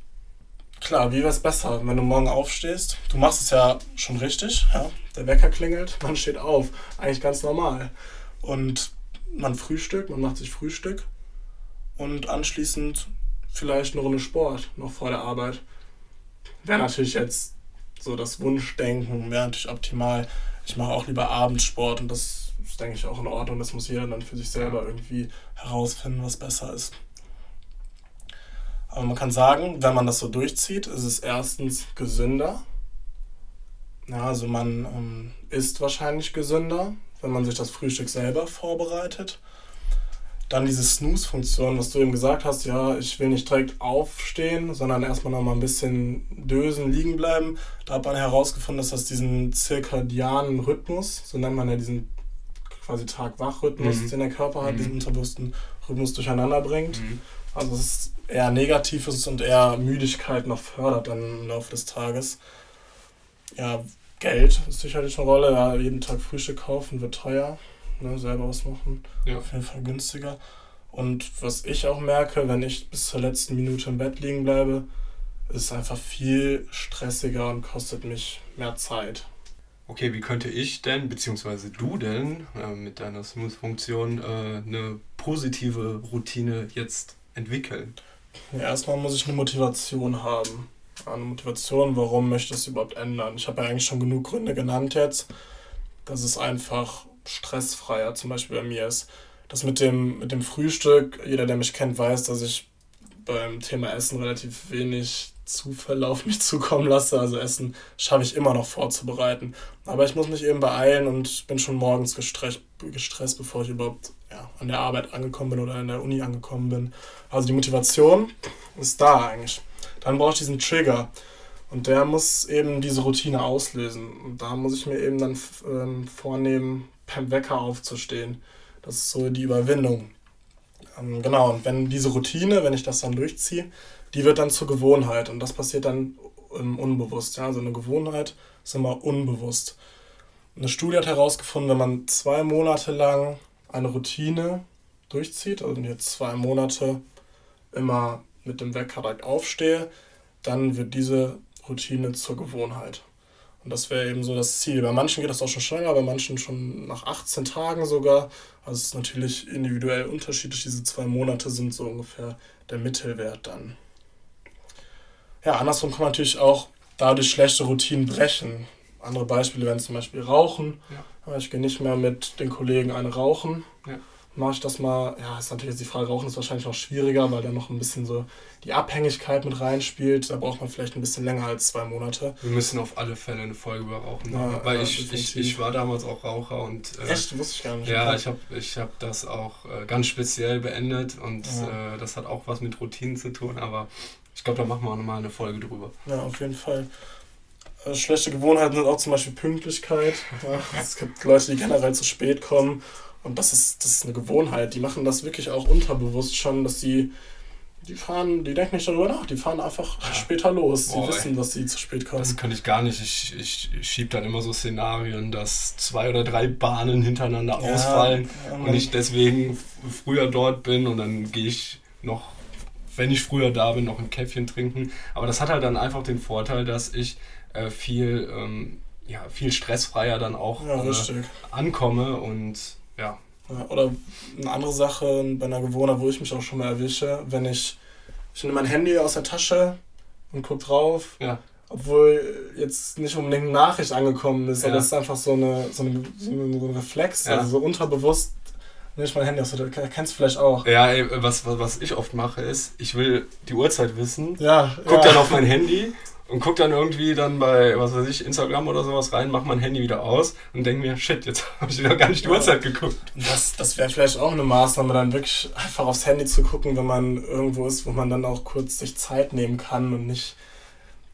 klar, wie wäre es besser, wenn du morgen aufstehst? Du machst es ja schon richtig, ja? der Wecker klingelt, man steht auf, eigentlich ganz normal. Und man frühstückt, man macht sich Frühstück und anschließend vielleicht eine Runde Sport noch vor der Arbeit. Wäre natürlich jetzt so das Wunschdenken, wäre natürlich optimal. Ich mache auch lieber Abendsport und das ist, denke ich, auch in Ordnung. Das muss jeder dann für sich selber irgendwie herausfinden, was besser ist. Aber man kann sagen, wenn man das so durchzieht, ist es erstens gesünder. Ja, also man ähm, isst wahrscheinlich gesünder, wenn man sich das Frühstück selber vorbereitet. Dann diese Snooze-Funktion, was du eben gesagt hast, ja, ich will nicht direkt aufstehen, sondern erstmal noch mal ein bisschen dösen, liegen bleiben. Da hat man herausgefunden, dass das diesen zirkadianen Rhythmus, so nennt man ja diesen quasi Tag-Wach-Rhythmus, Mhm. den der Körper hat, Mhm. diesen unterbewussten Rhythmus durcheinander bringt. Mhm. Also es ist eher negativ ist und eher Müdigkeit noch fördert dann im Laufe des Tages. Ja, Geld ist sicherlich eine Rolle. Ja, jeden Tag Frühstück kaufen wird teuer. Ne, selber was machen. Ja. Auf jeden Fall günstiger. Und was ich auch merke, wenn ich bis zur letzten Minute im Bett liegen bleibe, ist einfach viel stressiger und kostet mich mehr Zeit. Okay, wie könnte ich denn, beziehungsweise du denn, äh, mit deiner Smooth-Funktion äh, eine positive Routine jetzt entwickeln? Ja, erstmal muss ich eine Motivation haben. Eine Motivation, warum möchte ich es überhaupt ändern? Ich habe ja eigentlich schon genug Gründe genannt jetzt, dass es einfach stressfreier zum Beispiel bei mir ist. Das mit dem, mit dem Frühstück, jeder, der mich kennt, weiß, dass ich beim Thema Essen relativ wenig Zufälle auf mich zukommen lasse. Also Essen schaffe ich immer noch vorzubereiten. Aber ich muss mich eben beeilen und bin schon morgens gestresst, gestresst bevor ich überhaupt ja, an der Arbeit angekommen bin oder an der Uni angekommen bin. Also die Motivation ist da eigentlich. Dann brauche ich diesen Trigger. Und der muss eben diese Routine auslösen. Und da muss ich mir eben dann ähm, vornehmen, beim Wecker aufzustehen. Das ist so die Überwindung. Ähm, genau, und wenn diese Routine, wenn ich das dann durchziehe, die wird dann zur Gewohnheit. Und das passiert dann ähm, unbewusst. Ja? Also eine Gewohnheit ist immer unbewusst. Eine Studie hat herausgefunden, wenn man zwei Monate lang eine Routine durchzieht, also jetzt zwei Monate immer mit dem Wecker direkt aufstehe, dann wird diese Routine zur Gewohnheit. Und das wäre eben so das Ziel. Bei manchen geht das auch schon schneller, bei manchen schon nach 18 Tagen sogar. Also es ist natürlich individuell unterschiedlich. Diese zwei Monate sind so ungefähr der Mittelwert dann. Ja, andersrum kann man natürlich auch dadurch schlechte Routinen brechen. Andere Beispiele wären zum Beispiel Rauchen. Ja. Ich gehe nicht mehr mit den Kollegen eine rauchen. Ja. Mache ich das mal, ja, ist natürlich jetzt die Frage, Rauchen ist wahrscheinlich noch schwieriger, weil da noch ein bisschen so die Abhängigkeit mit reinspielt. Da braucht man vielleicht ein bisschen länger als zwei Monate. Wir müssen auf alle Fälle eine Folge über Rauchen machen, Ja, weil ja, ich, ich, ich war damals auch Raucher und äh, Echt? Wusste ich gar nicht. ja, ich habe ich hab das auch äh, ganz speziell beendet und äh, das hat auch was mit Routinen zu tun, aber ich glaube, da machen wir auch nochmal eine Folge drüber. Ja, auf jeden Fall. Äh, Schlechte Gewohnheiten sind auch zum Beispiel Pünktlichkeit. Es gibt Leute, die generell zu spät kommen. Und das ist, das ist eine Gewohnheit. Die machen das wirklich auch unterbewusst schon, dass sie, die fahren, die denken nicht darüber nach, die fahren einfach Ja. später los. Die Boah, wissen, dass sie zu spät kommen. Das kann ich gar nicht. Ich, ich, ich schiebe dann immer so Szenarien, dass zwei oder drei Bahnen hintereinander Ja, ausfallen ja, und ich deswegen früher dort bin und dann gehe ich noch, wenn ich früher da bin, noch ein Käffchen trinken. Aber das hat halt dann einfach den Vorteil, dass ich äh, viel, ähm, ja, viel stressfreier dann auch Ja, äh, ankomme und ja. Ja, oder eine andere Sache bei einer Gewohnheit, wo ich mich auch schon mal erwische, wenn ich, ich nehme mein Handy aus der Tasche und gucke drauf, Ja. obwohl jetzt nicht unbedingt eine Nachricht angekommen ist, aber Ja. es ist einfach so, eine, so, eine, so ein Reflex, also so unterbewusst nehme ich mein Handy aus Tasche. Kennst du vielleicht auch? Ja, ey, was, was, was ich oft mache, ist, ich will die Uhrzeit wissen, Ja, guck ja. dann auf mein Handy und guck dann irgendwie dann bei, was weiß ich, Instagram oder sowas rein, mach mein Handy wieder aus und denk mir, shit, jetzt habe ich wieder gar nicht die Ja. Uhrzeit geguckt. Das, das wäre vielleicht auch eine Maßnahme, dann wirklich einfach aufs Handy zu gucken, wenn man irgendwo ist, wo man dann auch kurz sich Zeit nehmen kann und nicht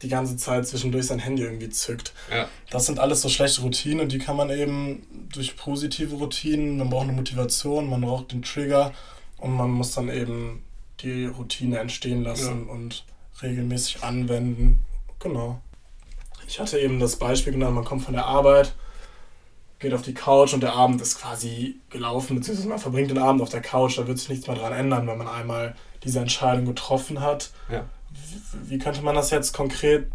die ganze Zeit zwischendurch sein Handy irgendwie zückt. Ja. Das sind alles so schlechte Routinen und die kann man eben durch positive Routinen, man braucht eine Motivation, man braucht den Trigger und man muss dann eben die Routine entstehen lassen und regelmäßig anwenden Genau. Ich hatte eben das Beispiel genannt, man kommt von der Arbeit, geht auf die Couch und der Abend ist quasi gelaufen, beziehungsweise man verbringt den Abend auf der Couch, da wird sich nichts mehr dran ändern, wenn man einmal diese Entscheidung getroffen hat. Ja. Wie, könnte man das jetzt konkret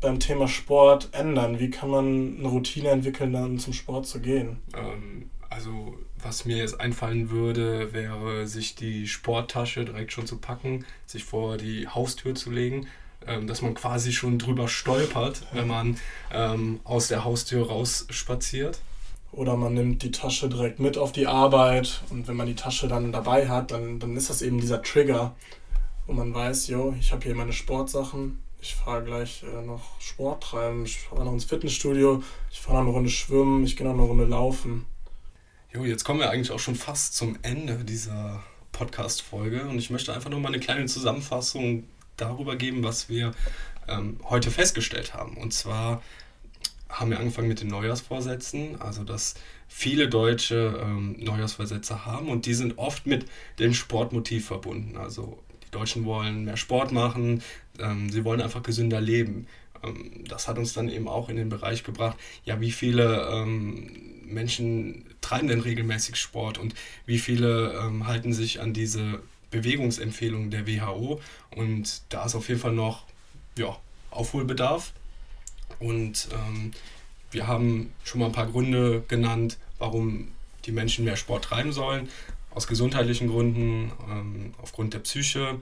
beim Thema Sport ändern? Wie kann man eine Routine entwickeln, dann zum Sport zu gehen? Ähm, also, was mir jetzt einfallen würde, wäre, sich die Sporttasche direkt schon zu packen, sich vor die Haustür zu legen, ähm, dass man quasi schon drüber stolpert, wenn man ähm, aus der Haustür raus spaziert. Oder man nimmt die Tasche direkt mit auf die Arbeit und wenn man die Tasche dann dabei hat, dann, dann ist das eben dieser Trigger, wo man weiß, jo, ich habe hier meine Sportsachen, ich fahre gleich äh, noch Sport treiben, ich fahre noch ins Fitnessstudio, ich fahre noch eine Runde schwimmen, ich gehe noch eine Runde laufen. Jo, jetzt kommen wir eigentlich auch schon fast zum Ende dieser Podcast-Folge. Und ich möchte einfach nur mal eine kleine Zusammenfassung darüber geben, was wir ähm, heute festgestellt haben. Und zwar haben wir angefangen mit den Neujahrsvorsätzen, also dass viele Deutsche ähm, Neujahrsvorsätze haben. Und die sind oft mit dem Sportmotiv verbunden. Also Deutschen wollen mehr Sport machen, ähm, sie wollen einfach gesünder leben. Ähm, das hat uns dann eben auch in den Bereich gebracht, ja, wie viele ähm, Menschen treiben denn regelmäßig Sport und wie viele ähm, halten sich an diese Bewegungsempfehlungen der WHO und da ist auf jeden Fall noch ja, Aufholbedarf. Und ähm, wir haben schon mal ein paar Gründe genannt, warum die Menschen mehr Sport treiben sollen. Aus gesundheitlichen Gründen, ähm, aufgrund der Psyche,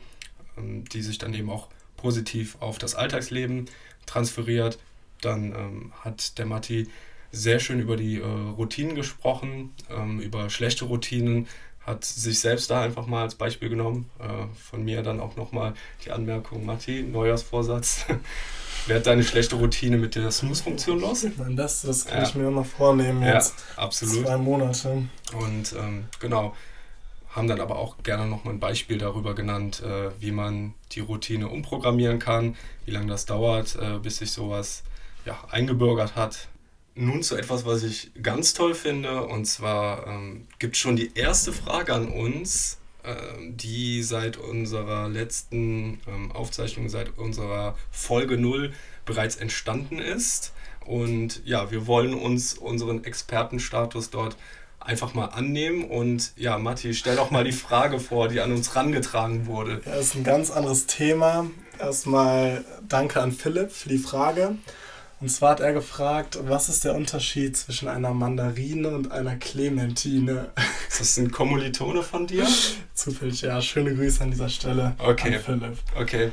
ähm, die sich dann eben auch positiv auf das Alltagsleben transferiert. Dann ähm, hat der Matti sehr schön über die äh, Routinen gesprochen, ähm, über schlechte Routinen, hat sich selbst da einfach mal als Beispiel genommen. Äh, von mir dann auch nochmal die Anmerkung, Matti, Neujahrsvorsatz. Werd deine schlechte Routine mit der Snooze-Funktion los? Mein Bestes, das kann ja. ich mir immer vornehmen jetzt. Ja, absolut. Zwei Monate. Und ähm, genau, haben dann aber auch gerne nochmal ein Beispiel darüber genannt, äh, wie man die Routine umprogrammieren kann, wie lange das dauert, äh, bis sich sowas ja, eingebürgert hat. Nun zu etwas, was ich ganz toll finde, und zwar ähm, gibt es schon die erste Frage an uns, äh, die seit unserer letzten ähm, Aufzeichnung, seit unserer Folge 0 bereits entstanden ist. Und ja, wir wollen uns unseren Expertenstatus dort einfach mal annehmen. Und ja, Matti, stell doch mal die Frage vor, die an uns rangetragen wurde. Ja, das ist ein ganz anderes Thema. Erstmal danke an Philipp für die Frage. Und zwar hat er gefragt, was ist der Unterschied zwischen einer Mandarine und einer Clementine? Ist das ein Kommilitone von dir? Zufällig, ja. Schöne Grüße an dieser Stelle okay. an Philipp. Okay.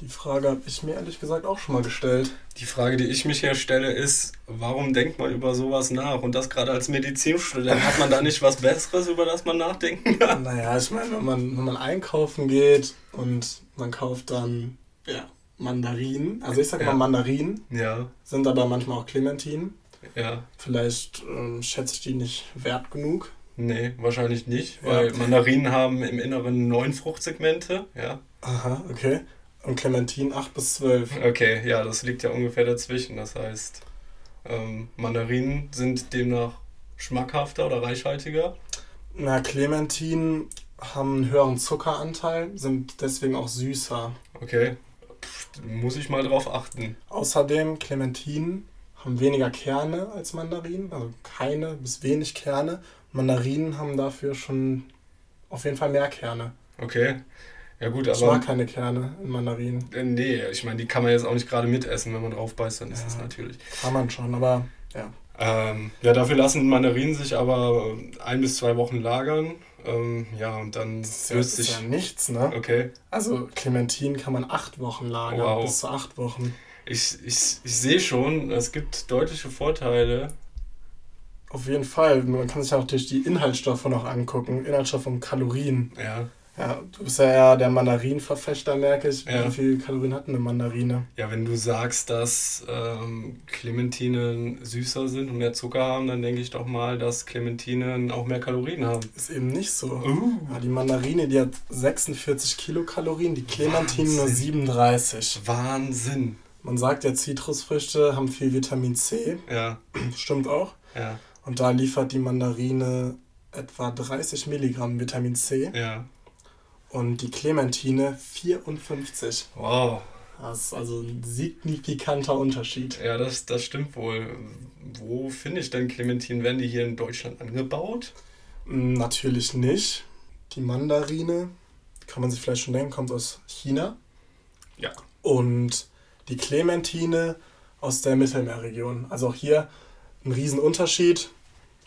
Die Frage habe ich mir ehrlich gesagt auch schon mal gestellt. Die Frage, die ich mich hier stelle, ist, warum denkt man über sowas nach? Und das gerade als Medizinstudent, hat man da nicht was Besseres, über das man nachdenken kann? Naja, ich meine, wenn man, wenn man einkaufen geht und man kauft dann ja, Mandarinen, also ich sag ja. mal Mandarinen, ja. sind aber manchmal auch Clementinen. Ja. Vielleicht ähm, schätze ich die nicht wert genug. Nee, wahrscheinlich nicht, weil. Mandarinen haben im Inneren neun Fruchtsegmente, ja. Aha, okay. Und Clementinen 8 bis 12. Okay, ja, das liegt ja ungefähr dazwischen. Das heißt, ähm, Mandarinen sind demnach schmackhafter oder reichhaltiger. Na, Clementinen haben einen höheren Zuckeranteil, sind deswegen auch süßer. Okay, Pff, muss ich mal drauf achten. Außerdem, Clementinen haben weniger Kerne als Mandarinen, also keine bis wenig Kerne. Mandarinen haben dafür schon auf jeden Fall mehr Kerne. Okay. Ja gut, aber... Ich mag keine Kerne in Mandarinen. Äh, nee, ich meine, die kann man jetzt auch nicht gerade mitessen. Wenn man drauf beißt, dann ist ja, das natürlich... Kann man schon, aber ja. Ähm, ja, dafür lassen Mandarinen sich aber ein bis zwei Wochen lagern. Ähm, ja, und dann das ist, sich... ist ja nichts, ne? Okay. Also Clementinen kann man acht Wochen lagern, wow. bis zu acht Wochen. Ich, ich, ich sehe schon, es gibt deutliche Vorteile. Auf jeden Fall. Man kann sich auch durch die Inhaltsstoffe noch angucken. Inhaltsstoffe und Kalorien. Ja. Ja, du bist ja eher der Mandarinenverfechter, merke ich. Ja. Wie viele Kalorien hat eine Mandarine? Ja, wenn du sagst, dass ähm, Clementinen süßer sind und mehr Zucker haben, dann denke ich doch mal, dass Clementinen auch mehr Kalorien haben. Ist eben nicht so. Uh. Ja, die Mandarine, die hat 46 Kilokalorien, die Clementinen nur 37. Wahnsinn. Man sagt ja, Zitrusfrüchte haben viel Vitamin C. Ja. Stimmt auch. Ja. Und da liefert die Mandarine etwa 30 Milligramm Vitamin C. Ja und die Clementine 54. Wow. Das ist also ein signifikanter Unterschied. Ja, das, das stimmt wohl. Wo finde ich denn Clementinen? Werden die hier in Deutschland angebaut? Hm, natürlich nicht. Die Mandarine, kann man sich vielleicht schon denken, kommt aus China. Ja. Und die Clementine aus der Mittelmeerregion. Also auch hier ein Riesenunterschied.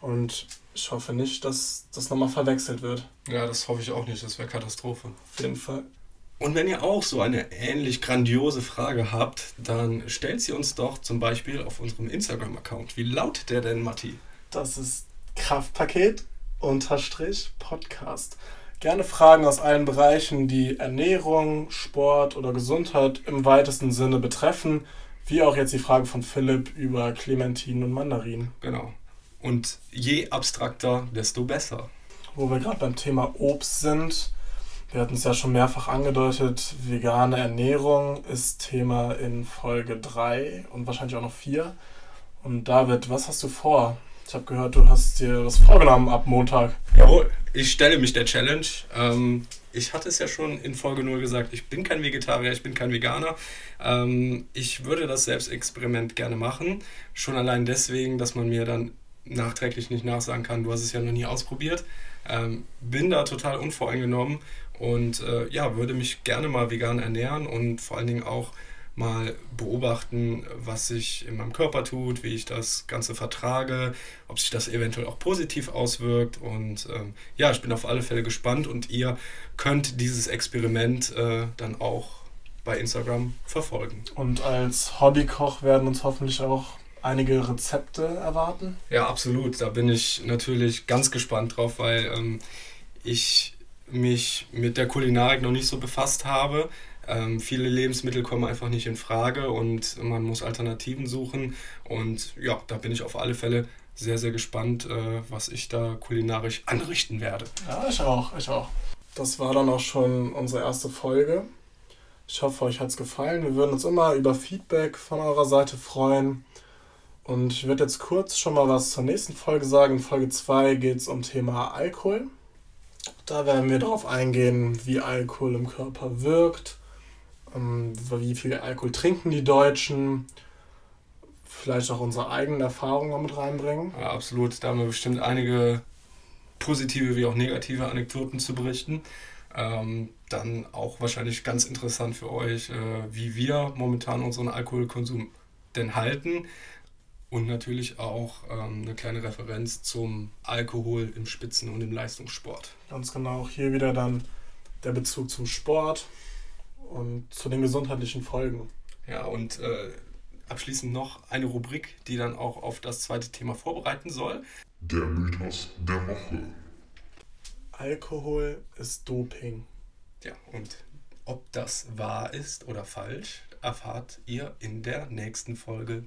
Und ich hoffe nicht, dass das nochmal verwechselt wird. Ja, das hoffe ich auch nicht. Das wäre Katastrophe. Auf jeden Fall. Und wenn ihr auch so eine ähnlich grandiose Frage habt, dann stellt sie uns doch zum Beispiel auf unserem Instagram-Account. Wie lautet der denn, Matti? Das ist Kraftpaket unterstrich Podcast. Gerne Fragen aus allen Bereichen, die Ernährung, Sport oder Gesundheit im weitesten Sinne betreffen, wie auch jetzt die Frage von Philipp über Clementinen und Mandarinen. Genau. Und je abstrakter, desto besser. Wo wir gerade beim Thema Obst sind, wir hatten es ja schon mehrfach angedeutet, vegane Ernährung ist Thema in Folge 3 und wahrscheinlich auch noch 4. Und David, was hast du vor? Ich habe gehört, du hast dir was vorgenommen ab Montag. Jawohl, ich stelle mich der Challenge. Ähm, ich hatte es ja schon in Folge 0 gesagt, ich bin kein Vegetarier, ich bin kein Veganer. Ähm, ich würde das Selbstexperiment gerne machen. Schon allein deswegen, dass man mir dann nachträglich nicht nachsagen kann, du hast es ja noch nie ausprobiert. Ähm, bin da total unvoreingenommen und äh, ja, würde mich gerne mal vegan ernähren und vor allen Dingen auch mal beobachten, was sich in meinem Körper tut, wie ich das Ganze vertrage, ob sich das eventuell auch positiv auswirkt. Und ähm, ja, ich bin auf alle Fälle gespannt und ihr könnt dieses Experiment äh, dann auch bei Instagram verfolgen. Und als Hobbykoch werden uns hoffentlich auch einige Rezepte erwarten. Ja, absolut. Da bin ich natürlich ganz gespannt drauf, weil ähm, ich mich mit der Kulinarik noch nicht so befasst habe. Ähm, viele Lebensmittel kommen einfach nicht in Frage und man muss Alternativen suchen. Und ja, da bin ich auf alle Fälle sehr, sehr gespannt, äh, was ich da kulinarisch anrichten werde. Ja, ich auch, ich auch. Das war dann auch schon unsere erste Folge. Ich hoffe, euch hat es gefallen. Wir würden uns immer über Feedback von eurer Seite freuen. Und ich werde jetzt kurz schon mal was zur nächsten Folge sagen. In Folge 2 geht es um Thema Alkohol. Da werden wir darauf eingehen, wie Alkohol im Körper wirkt, ähm, wie viel Alkohol trinken die Deutschen, vielleicht auch unsere eigenen Erfahrungen mit reinbringen. Ja, absolut. Da haben wir bestimmt einige positive wie auch negative Anekdoten zu berichten. Ähm, dann auch wahrscheinlich ganz interessant für euch, äh, wie wir momentan unseren Alkoholkonsum denn halten. Und natürlich auch ähm, eine kleine Referenz zum Alkohol im Spitzen- und im Leistungssport. Ganz genau. Auch hier wieder dann der Bezug zum Sport und zu den gesundheitlichen Folgen. Ja, und äh, abschließend noch eine Rubrik, die dann auch auf das zweite Thema vorbereiten soll. Der Mythos der Woche. Alkohol ist Doping. Ja, und ob das wahr ist oder falsch, erfahrt ihr in der nächsten Folge.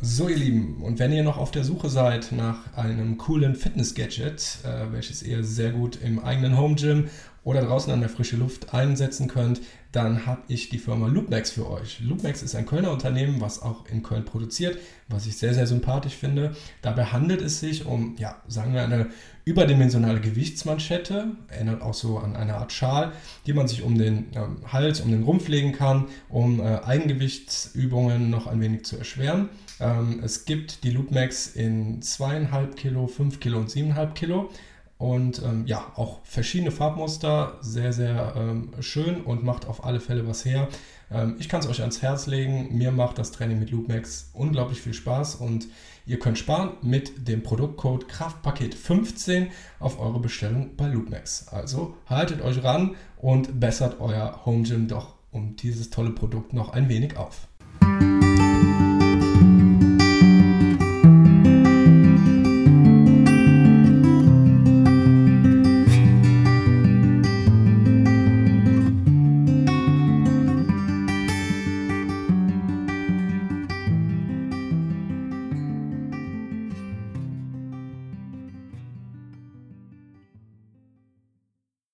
So, ihr Lieben, und wenn ihr noch auf der Suche seid nach einem coolen Fitness-Gadget, äh, welches ihr sehr gut im eigenen Home Gym oder draußen an der frischen Luft einsetzen könnt, dann habe ich die Firma Loopmax für euch. Loopmax ist ein Kölner Unternehmen, was auch in Köln produziert, was ich sehr, sehr sympathisch finde. Dabei handelt es sich um, ja, sagen wir, eine überdimensionale Gewichtsmanschette, erinnert auch so an eine Art Schal, die man sich um den ähm, Hals, um den Rumpf legen kann, um äh, Eigengewichtsübungen noch ein wenig zu erschweren. Ähm, es gibt die Loopmax in 2,5 Kilo, 5 Kilo und 7,5 Kilo. Und ähm, ja, auch verschiedene Farbmuster, sehr, sehr ähm, schön und macht auf alle Fälle was her. Ähm, ich kann es euch ans Herz legen. Mir macht das Training mit Loopmax unglaublich viel Spaß und ihr könnt sparen mit dem Produktcode Kraftpaket 15 auf eure Bestellung bei Loopmax. Also haltet euch ran und bessert euer Home Gym doch um dieses tolle Produkt noch ein wenig auf.